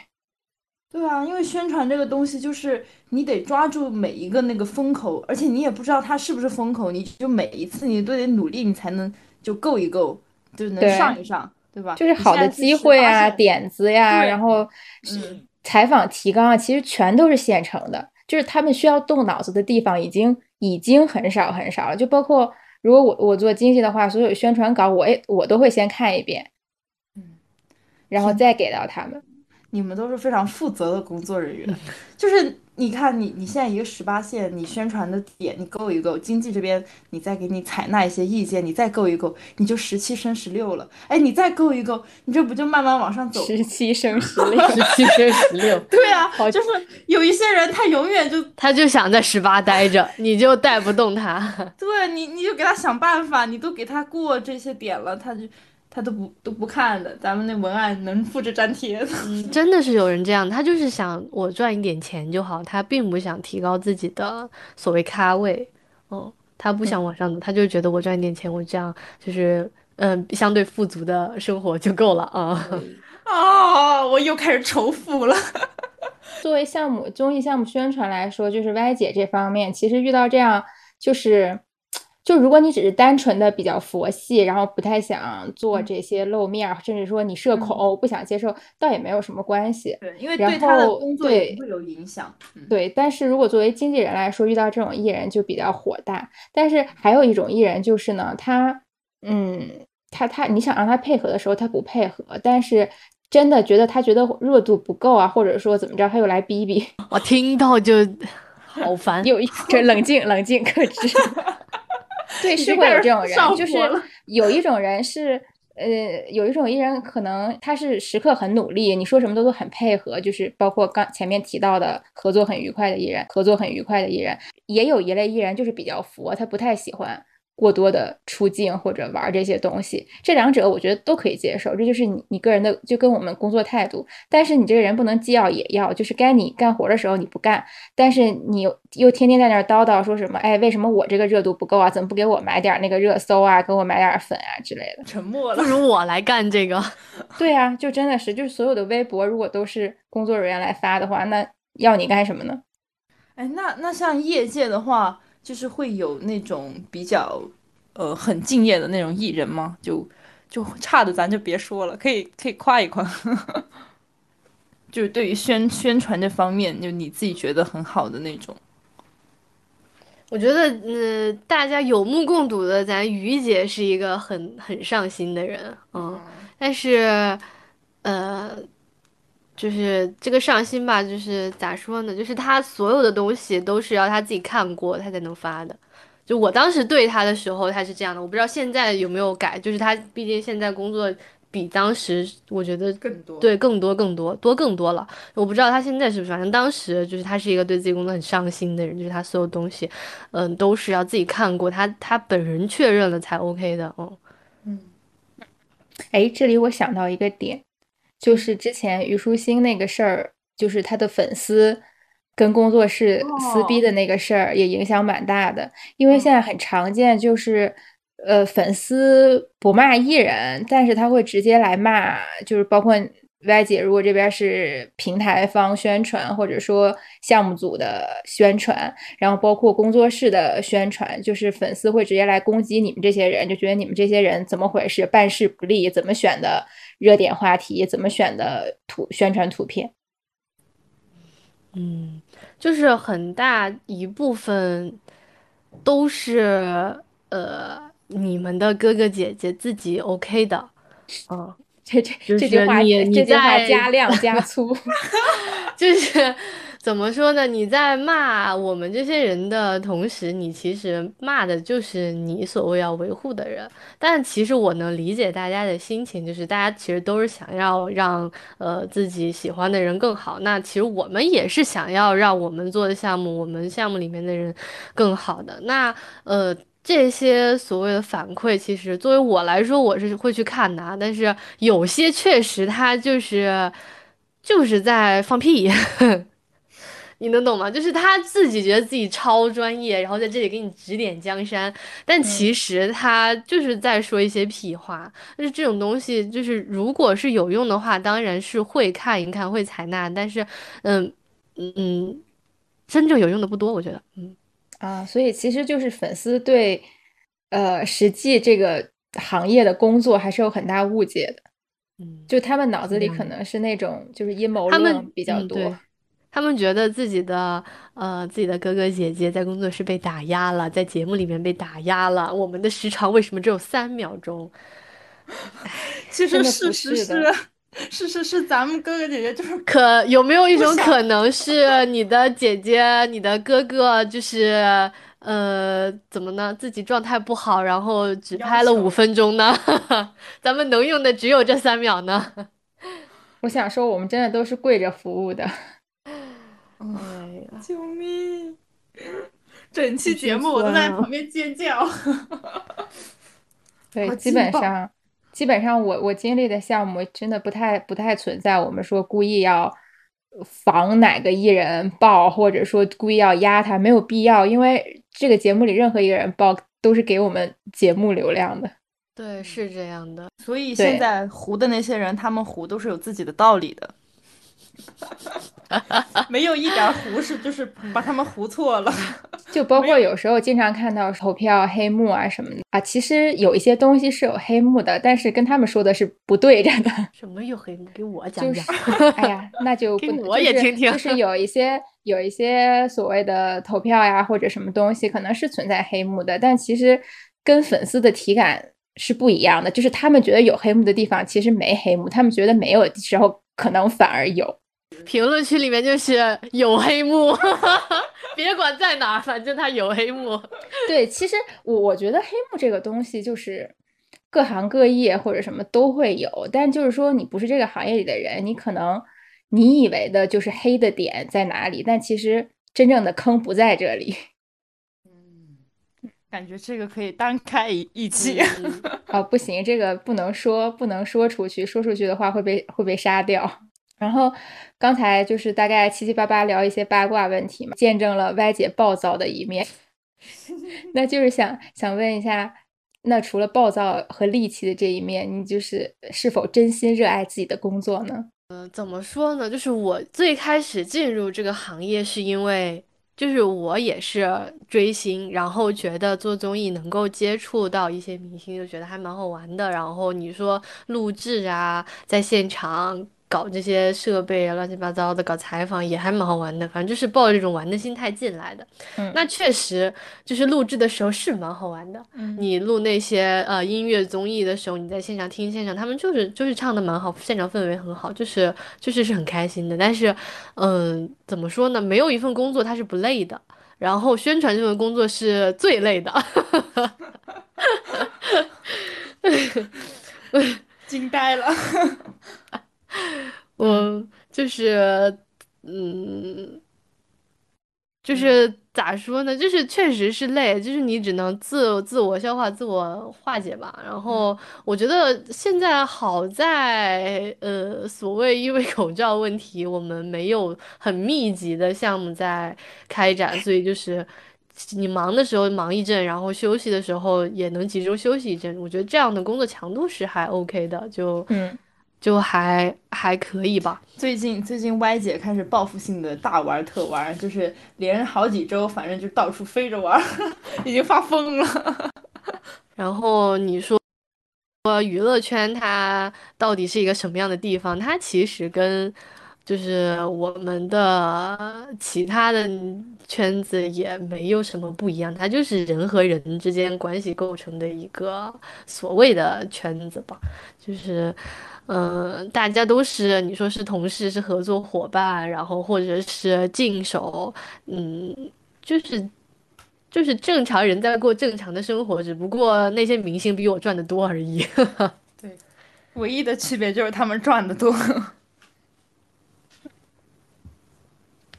C: 对啊，因为宣传这个东西，就是你得抓住每一个那个风口，而且你也不知道它是不是风口，你就每一次你都得努力，你才能就够一够，就能
B: 对
C: 上一上，对吧？
B: 就是好的机会啊、点子呀，
C: 对
B: 然后
C: 嗯
B: 采访提纲啊，其实全都是现成的。就是他们需要动脑子的地方已经已经很少很少了。就包括如果我我做经济的话，所有宣传稿我也我都会先看一遍，
C: 嗯，
B: 然后再给到他们。
C: 你们都是非常负责的工作人员，就是你看你你现在一个十八线，你宣传的点你够一够，经济这边你再给你采纳一些意见，你再够一够，你就十七升十六了。哎，你再够一够，你这不就慢慢往上走？
B: 十七升十六，
A: 十七升十六，
C: 对啊，就是有一些人他永远就
A: 他就想在十八待着，你就带不动他。
C: 对你，你就给他想办法，你都给他过这些点了，他就他都不都不看的。咱们那文案能复制粘贴的。
A: 嗯，真的是有人这样，他就是想我赚一点钱就好，他并不想提高自己的所谓咖位，嗯，他不想往上走，他就觉得我赚一点钱，我这样就是嗯、相对富足的生活就够了啊。
C: 哦，我又开始仇富了。
B: 作为项目综艺项目宣传来说，就是歪姐这方面，其实遇到这样就是。就如果你只是单纯的比较佛系，然后不太想做这些露面儿，甚至说你社恐、不想接受，倒也没有什么关系。
C: 对，因为
B: 然
C: 对他的
B: 后
C: 工作也不会有影响。嗯
B: 对，但是如果作为经纪人来说，遇到这种艺人就比较火大。但是还有一种艺人就是呢，他，嗯，他他你想让他配合的时候，他不配合，但是真的觉得他觉得热度不够啊，或者说怎么着，他又来逼逼，
A: 我听到就好烦。
B: 有一 这冷静冷静克制。对，是会有这种人，就是 有一种人是。呃，有一种艺人可能他是时刻很努力，你说什么都都很配合，就是包括刚前面提到的合作很愉快的艺人，合作很愉快的艺人，也有一类艺人就是比较佛，他不太喜欢过多的出镜或者玩这些东西。这两者我觉得都可以接受，这就是你你个人的，就跟我们工作态度。但是你这个人不能既要也要，就是该你干活的时候你不干，但是你又又天天在那儿叨叨说什么，哎，为什么我这个热度不够啊？怎么不给我买点那个热搜啊？给我买点粉啊之类的。
C: 沉默了。
A: 不如我来干这个。
B: 对啊，就真的是，就是所有的微博如果都是工作人员来发的话，那要你干什么呢？
C: 哎，那那像业界的话，就是会有那种比较呃很敬业的那种艺人吗？就就差的咱就别说了，可以可以夸一夸。就是对于宣宣传这方面，就你自己觉得很好的那种。
A: 我觉得，呃，大家有目共睹的，咱于姐是一个很很上心的人，嗯，但是，呃，就是这个上新吧，就是咋说呢？就是他所有的东西都是要他自己看过，他才能发的。就我当时对他的时候，他是这样的，我不知道现在有没有改。就是他毕竟现在工作比当时，我觉得
C: 更多
A: 对更多更多多更多了。我不知道他现在是不是，反正当时就是他是一个对自己工作很上心的人，就是他所有东西，嗯，都是要自己看过，他他本人确认了才 OK 的。嗯
B: 嗯，哎，这里我想到一个点。就是之前虞书欣那个事儿，就是他的粉丝跟工作室撕逼的那个事儿，也影响蛮大的。因为现在很常见，就是呃，粉丝不骂艺人，但是他会直接来骂，就是包括 Y 姐，如果这边是平台方宣传，或者说项目组的宣传，然后包括工作室的宣传，就是粉丝会直接来攻击你们这些人，就觉得你们这些人怎么回事，办事不力，怎么选的。热点话题怎么选的图宣传图片？
A: 嗯，就是很大一部分都是呃你们的哥哥姐姐自己 OK 的。嗯，
B: 这这这句话
A: 你
B: 这句话加量加 粗，
A: 就是。怎么说呢？你在骂我们这些人的同时，你其实骂的就是你所谓要维护的人。但其实我能理解大家的心情，就是大家其实都是想要让呃自己喜欢的人更好。那其实我们也是想要让我们做的项目，我们项目里面的人更好的。那呃这些所谓的反馈，其实作为我来说，我是会去看的。但是有些确实他就是就是在放屁。你能懂吗？就是他自己觉得自己超专业，然后在这里给你指点江山，但其实他就是在说一些屁话。就是这种东西，就是如果是有用的话，当然是会看一看，会采纳。但是，嗯嗯，真正有用的不多，我觉得。嗯
B: 啊，所以其实就是粉丝对呃实际这个行业的工作还是有很大误解的。
A: 嗯，
B: 就他们脑子里可能是那种就是阴谋论比较多。
A: 他们觉得自己的呃自己的哥哥姐姐在工作室被打压了，在节目里面被打压了。我们的时长为什么只有三秒钟？
C: 其实事实是，事实是咱们哥哥姐姐就是
A: 可有没有一种可能是你的姐姐、你的哥哥就是呃怎么呢？自己状态不好，然后只拍了五分钟呢？咱们能用的只有这三秒呢？
B: 我想说，我们真的都是跪着服务的。
A: 哎呀！
C: 救命！整期节目我都在旁边尖叫。
B: 对，基本上，基本上我我经历的项目真的不太不太存在。我们说故意要防哪个艺人爆，或者说故意要压他，没有必要，因为这个节目里任何一个人爆都是给我们节目流量的。
A: 对，是这样的。
C: 所以现在糊的那些人，他们糊都是有自己的道理的。没有一点糊是，就是把他们糊错了。
B: 就包括有时候经常看到投票黑幕啊什么的啊，其实有一些东西是有黑幕的，但是跟他们说的是不对着的。
A: 什么有黑幕？给我讲
B: 讲。哎呀，那就不
A: 我也听听。
B: 就是有一些有一些所谓的投票呀或者什么东西，可能是存在黑幕的，但其实跟粉丝的体感是不一样的。就是他们觉得有黑幕的地方，其实没黑幕；他们觉得没有的时候，可能反而有。
A: 评论区里面就是有黑幕，别管在哪，反正他有黑幕。
B: 对，其实我我觉得黑幕这个东西就是各行各业或者什么都会有，但就是说你不是这个行业里的人，你可能你以为的就是黑的点在哪里，但其实真正的坑不在这里。
C: 嗯，感觉这个可以单开一一期。
B: 哦，不行，这个不能说，不能说出去，说出去的话会被会被杀掉。然后刚才就是大概七七八八聊一些八卦问题嘛，见证了歪姐暴躁的一面。那就是想想问一下，那除了暴躁和戾气的这一面，你就是是否真心热爱自己的工作呢？
A: 嗯，怎么说呢？就是我最开始进入这个行业是因为。就是我也是追星，然后觉得做综艺能够接触到一些明星，就觉得还蛮好玩的。然后你说录制啊，在现场搞这些设备啊，乱七八糟的，搞采访也还蛮好玩的。反正就是抱着这种玩的心态进来的。
B: 嗯
A: 那确实就是录制的时候是蛮好玩的。
C: 嗯
A: 你录那些呃音乐综艺的时候，你在现场听现场，他们就是就是唱的蛮好，现场氛围很好，就是就是是很开心的。但是，嗯、怎么说呢？没有一份工作它是不累的。然后宣传这份工作是最累的。
C: 惊呆了。
A: 我就是，嗯，就是咋说呢？就是确实是累，就是你只能自自我消化、自我化解吧。然后我觉得现在好在，呃，所谓因为 口罩问题，我们没有很密集的项目在开展，所以就是你忙的时候忙一阵，然后休息的时候也能集中休息一阵。我觉得这样的工作强度是还 OK 的，就
B: 嗯，
A: 就还还可以吧。
C: 最近最近歪姐开始报复性的大玩特玩，就是连好几周，反正就到处飞着玩，已经发疯了。
A: 然后你说，说娱乐圈它到底是一个什么样的地方？它其实跟就是我们的其他的圈子也没有什么不一样，它就是人和人之间关系构成的一个所谓的圈子吧，就是。嗯，大家都是你说是同事，是合作伙伴，然后或者是竞手，嗯，就是就是正常人在过正常的生活，只不过那些明星比我赚的多而已。
C: 对唯一的区别就是他们赚的多。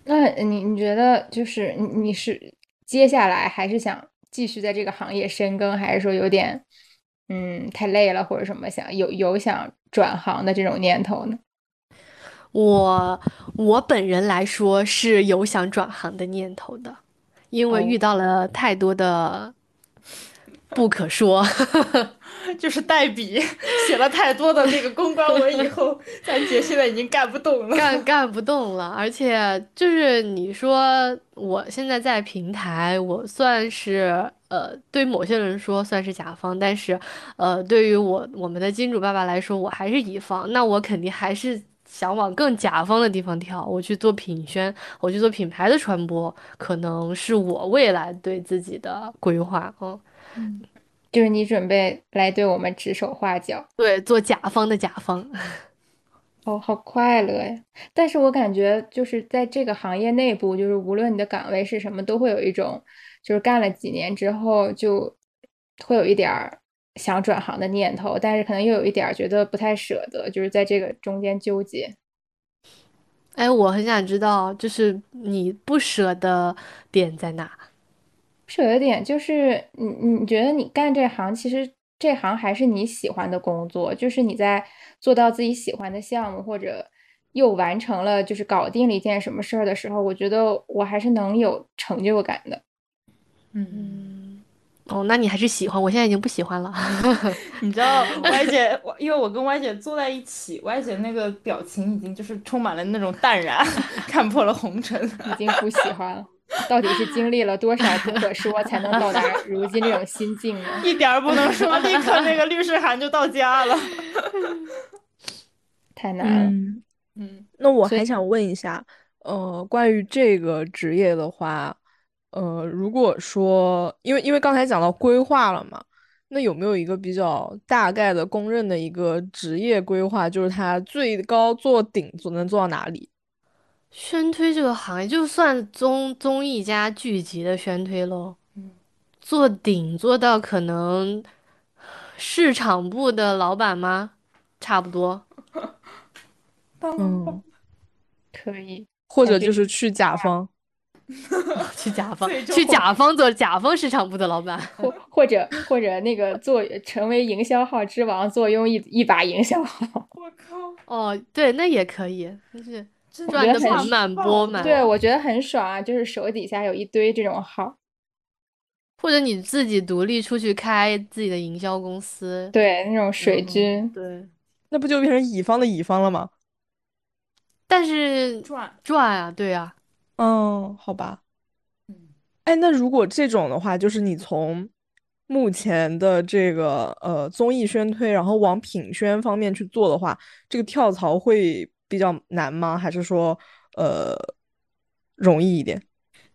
B: 那你你觉得就是你你是接下来还是想继续在这个行业深耕，还是说有点嗯太累了或者什么想有有想转行的这种念头呢？
A: 我我本人来说是有想转行的念头的，因为
B: 哦
A: 遇到了太多的不可说。
C: 就是代笔写了太多的那个公关文以后，咱姐现在已经干不动了。
A: 干干不动了，而且就是你说我现在在平台，我算是呃，对某些人说算是甲方，但是呃，对于我我们的金主爸爸来说，我还是乙方，那我肯定还是想往更甲方的地方跳，我去做品宣，我去做品牌的传播，可能是我未来对自己的规划，嗯，
B: 就是你准备来对我们指手画脚。
A: 对，做甲方的甲方。
B: 哦，好快乐呀！但是我感觉就是在这个行业内部，就是无论你的岗位是什么，都会有一种，就是干了几年之后，就会有一点儿想转行的念头，但是可能又有一点儿觉得不太舍得，就是在这个中间纠结。
A: 哎，我很想知道，就是你不舍的点在哪？
B: 是有一点，就是你你觉得你干这行，其实这行还是你喜欢的工作，就是你在做到自己喜欢的项目，或者又完成了，就是搞定了一件什么事儿的时候，我觉得我还是能有成就感的。
C: 嗯，
A: 哦，那你还是喜欢，我现在已经不喜欢了。
C: 你知道 歪姐，我因为我跟歪姐坐在一起歪姐那个表情已经就是充满了那种淡然，看破了红尘。
B: 已经不喜欢了。到底是经历了多少不可说，才能到达如今这种心境呢？
C: 一点儿不能说，立刻那个律师函就到家了。
B: 太难了。
D: 嗯，
C: 嗯，
D: 那我还想问一下，呃，关于这个职业的话，呃，如果说，因为因为刚才讲到规划了嘛，那有没有一个比较大概的公认的一个职业规划，就是它最高做顶做能做到哪里？
A: 宣推这个行业，就算综综艺加剧集的宣推喽，
C: 嗯
A: 做顶做到可能市场部的老板吗？差不多。
D: 嗯，
B: 可以，
D: 或者就是去甲方，
A: 去甲 方
C: 最，终
A: 去甲方做甲方市场部的老板。
B: 或或者或者那个做成为营销号之王，坐拥一一把营销号。
C: 我靠，
A: 哦，对，那也可以，就是
C: 真
A: 赚的盆满钵满。
B: 对，我觉得很爽啊，就是手底下有一堆这种号。
A: 或者你自己独立出去开自己的营销公司。
B: 对，那种水
A: 嗯
B: 军。
A: 对，
D: 那不就变成乙方的乙方了吗？
A: 但是
C: 赚。
A: 赚啊，对啊。
D: 嗯，好吧。
C: 嗯
D: 哎，那如果这种的话，就是你从目前的这个呃综艺宣推，然后往品宣方面去做的话，这个跳槽会比较难吗？还是说呃容易一点？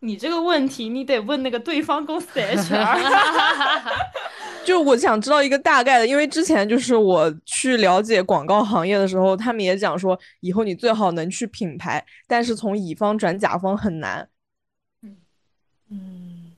C: 你这个问题，你得问那个对方公司的 HR。
D: 就我想知道一个大概的，因为之前就是我去了解广告行业的时候，他们也讲说，以后你最好能去品牌，但是从乙方转甲方很难。
A: 嗯，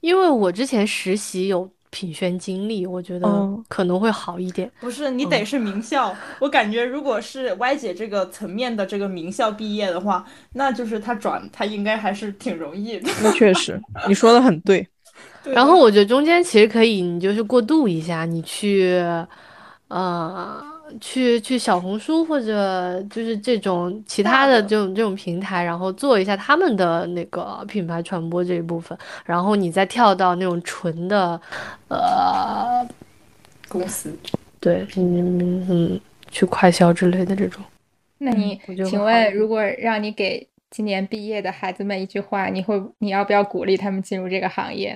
A: 因为我之前实习有品宣经历，我觉得可能会好一点。
C: 不是，你得是名校。我感觉如果是 Y 姐这个层面的这个名校毕业的话，那就是他转他应该还是挺容易的。
D: 那确实，你说的很对。
A: 然后我觉得中间其实可以，你就是过渡一下，你去，呃，去去小红书或者就是这种其他的这种这种平台，然后做一下他们的那个品牌传播这一部分，然后你再跳到那种纯的，呃，
C: 公司，
A: 对，嗯嗯，去快销之类的这种。
B: 那你请问，如果让你给今年毕业的孩子们一句话，你会你要不要鼓励他们进入这个行业？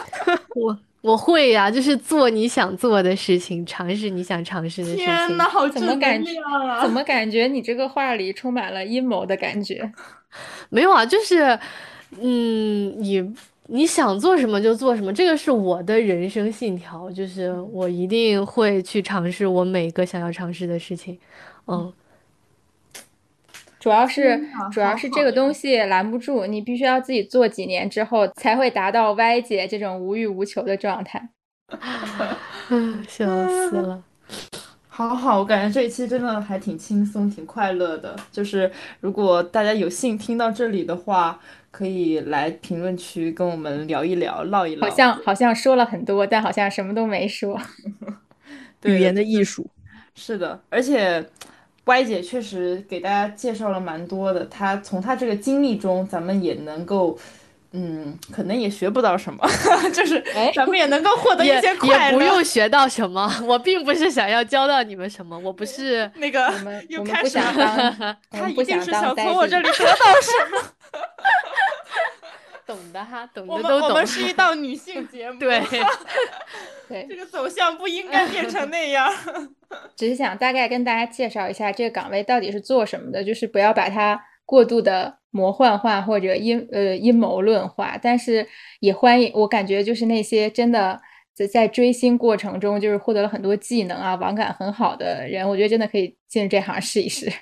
A: 我我会呀，就是做你想做的事情，尝试你想尝试的事情。
C: 天呐，好
B: 怎么感觉？怎么感觉你这个话里充满了阴谋的感觉？
A: 没有啊，就是嗯，你你想做什么就做什么，这个是我的人生信条，就是我一定会去尝试我每个想要尝试的事情，嗯。
B: 主要是主要是这个东西拦不住，你必须要自己做几年之后，才会达到歪姐这种无欲无求的状态。
A: 笑死了！
C: 好好，我感觉这一期真的还挺轻松、挺快乐的。就是如果大家有幸听到这里的话，可以来评论区跟我们聊一聊、唠一唠。
B: 好像好像说了很多，但好像什么都没说。
D: 语言的艺术。
C: 是的，而且。歪姐确实给大家介绍了蛮多的，她从她这个经历中，咱们也能够，嗯，可能也学不到什么，就是咱们也能够获得一些
A: 快乐。也不用学到什么，我并不是想要教到你们什么，我不是
C: 那个又开始，
B: 他
C: 一定是想从
B: 我
C: 这里得到什么。
A: 懂的哈，懂的都懂。
C: 我们是一档女性节目，
A: 对，
B: 对，
C: 这个走向不应该变成那样。
B: 只是想大概跟大家介绍一下这个岗位到底是做什么的，就是不要把它过度的魔幻化或者阴呃阴谋论化。但是也欢迎，我感觉就是那些真的在在追星过程中就是获得了很多技能啊，网感很好的人，我觉得真的可以进入这行试一试。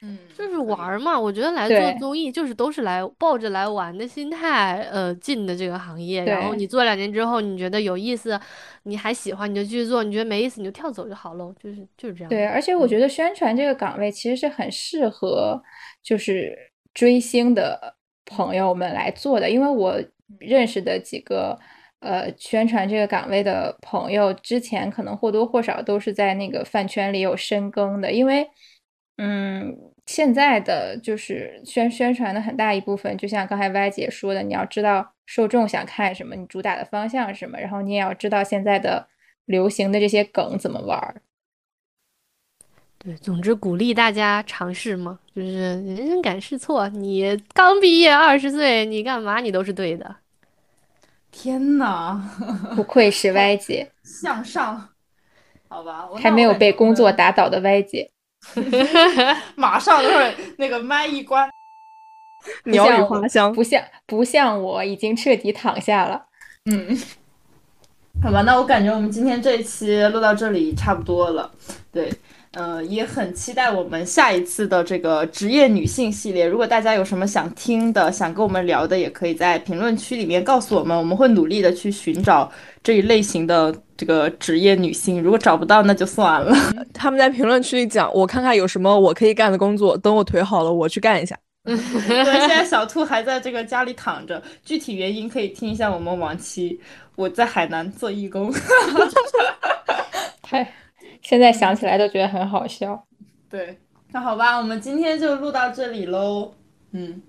C: 嗯，
A: 就是玩嘛，我觉得来做综艺就是都是来抱着来玩的心态，呃，进的这个行业。然后你做两年之后，你觉得有意思，你还喜欢，你就继续做；你觉得没意思，你就跳走就好了。就是就是这样。
B: 对，而且我觉得宣传这个岗位其实是很适合就是追星的朋友们来做的，因为我认识的几个呃宣传这个岗位的朋友，之前可能或多或少都是在那个饭圈里有深耕的，因为。嗯，现在的就是宣宣传的很大一部分，就像刚才歪姐说的，你要知道受众想看什么，你主打的方向是什么，然后你也要知道现在的流行的这些梗怎么玩。
A: 对，总之鼓励大家尝试嘛，就是人人敢试错。你刚毕业二十岁，你干嘛你都是对的。
C: 天呐，
B: 不愧是歪姐，
C: 向上，好吧，
B: 还没有被工作打倒的歪姐。
C: 马上就是那个麦一关，
D: 鸟语花香，
B: 不像不像我已经彻底躺下了。
C: 嗯，好吧，那我感觉我们今天这一期录到这里差不多了。对，嗯，也很期待我们下一次的这个职业女性系列。如果大家有什么想听的、想跟我们聊的，也可以在评论区里面告诉我们，我们会努力的去寻找这一类型的。这个职业女性，如果找不到那就算了。
D: 他们在评论区里讲，我看看有什么我可以干的工作，等我腿好了，我去干一下。
C: 对，现在小兔还在这个家里躺着，具体原因可以听一下我们往期。我在海南做义工，
B: 太，现在想起来都觉得很好笑。
C: 对，那好吧，我们今天就录到这里喽。嗯，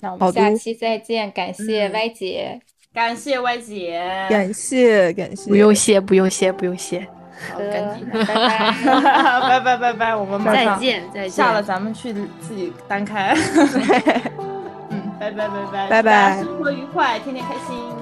B: 那我们下期再见，感谢歪姐。
C: 感谢歪姐，
D: 感谢感谢，
A: 不用谢不用谢不用谢，
C: 好，赶紧，拜拜。拜拜。拜拜，我们
A: 再见再见，
C: 下了咱们去自己单开，嗯，拜拜拜拜。
D: 拜拜，
C: 生活愉快，天天开心。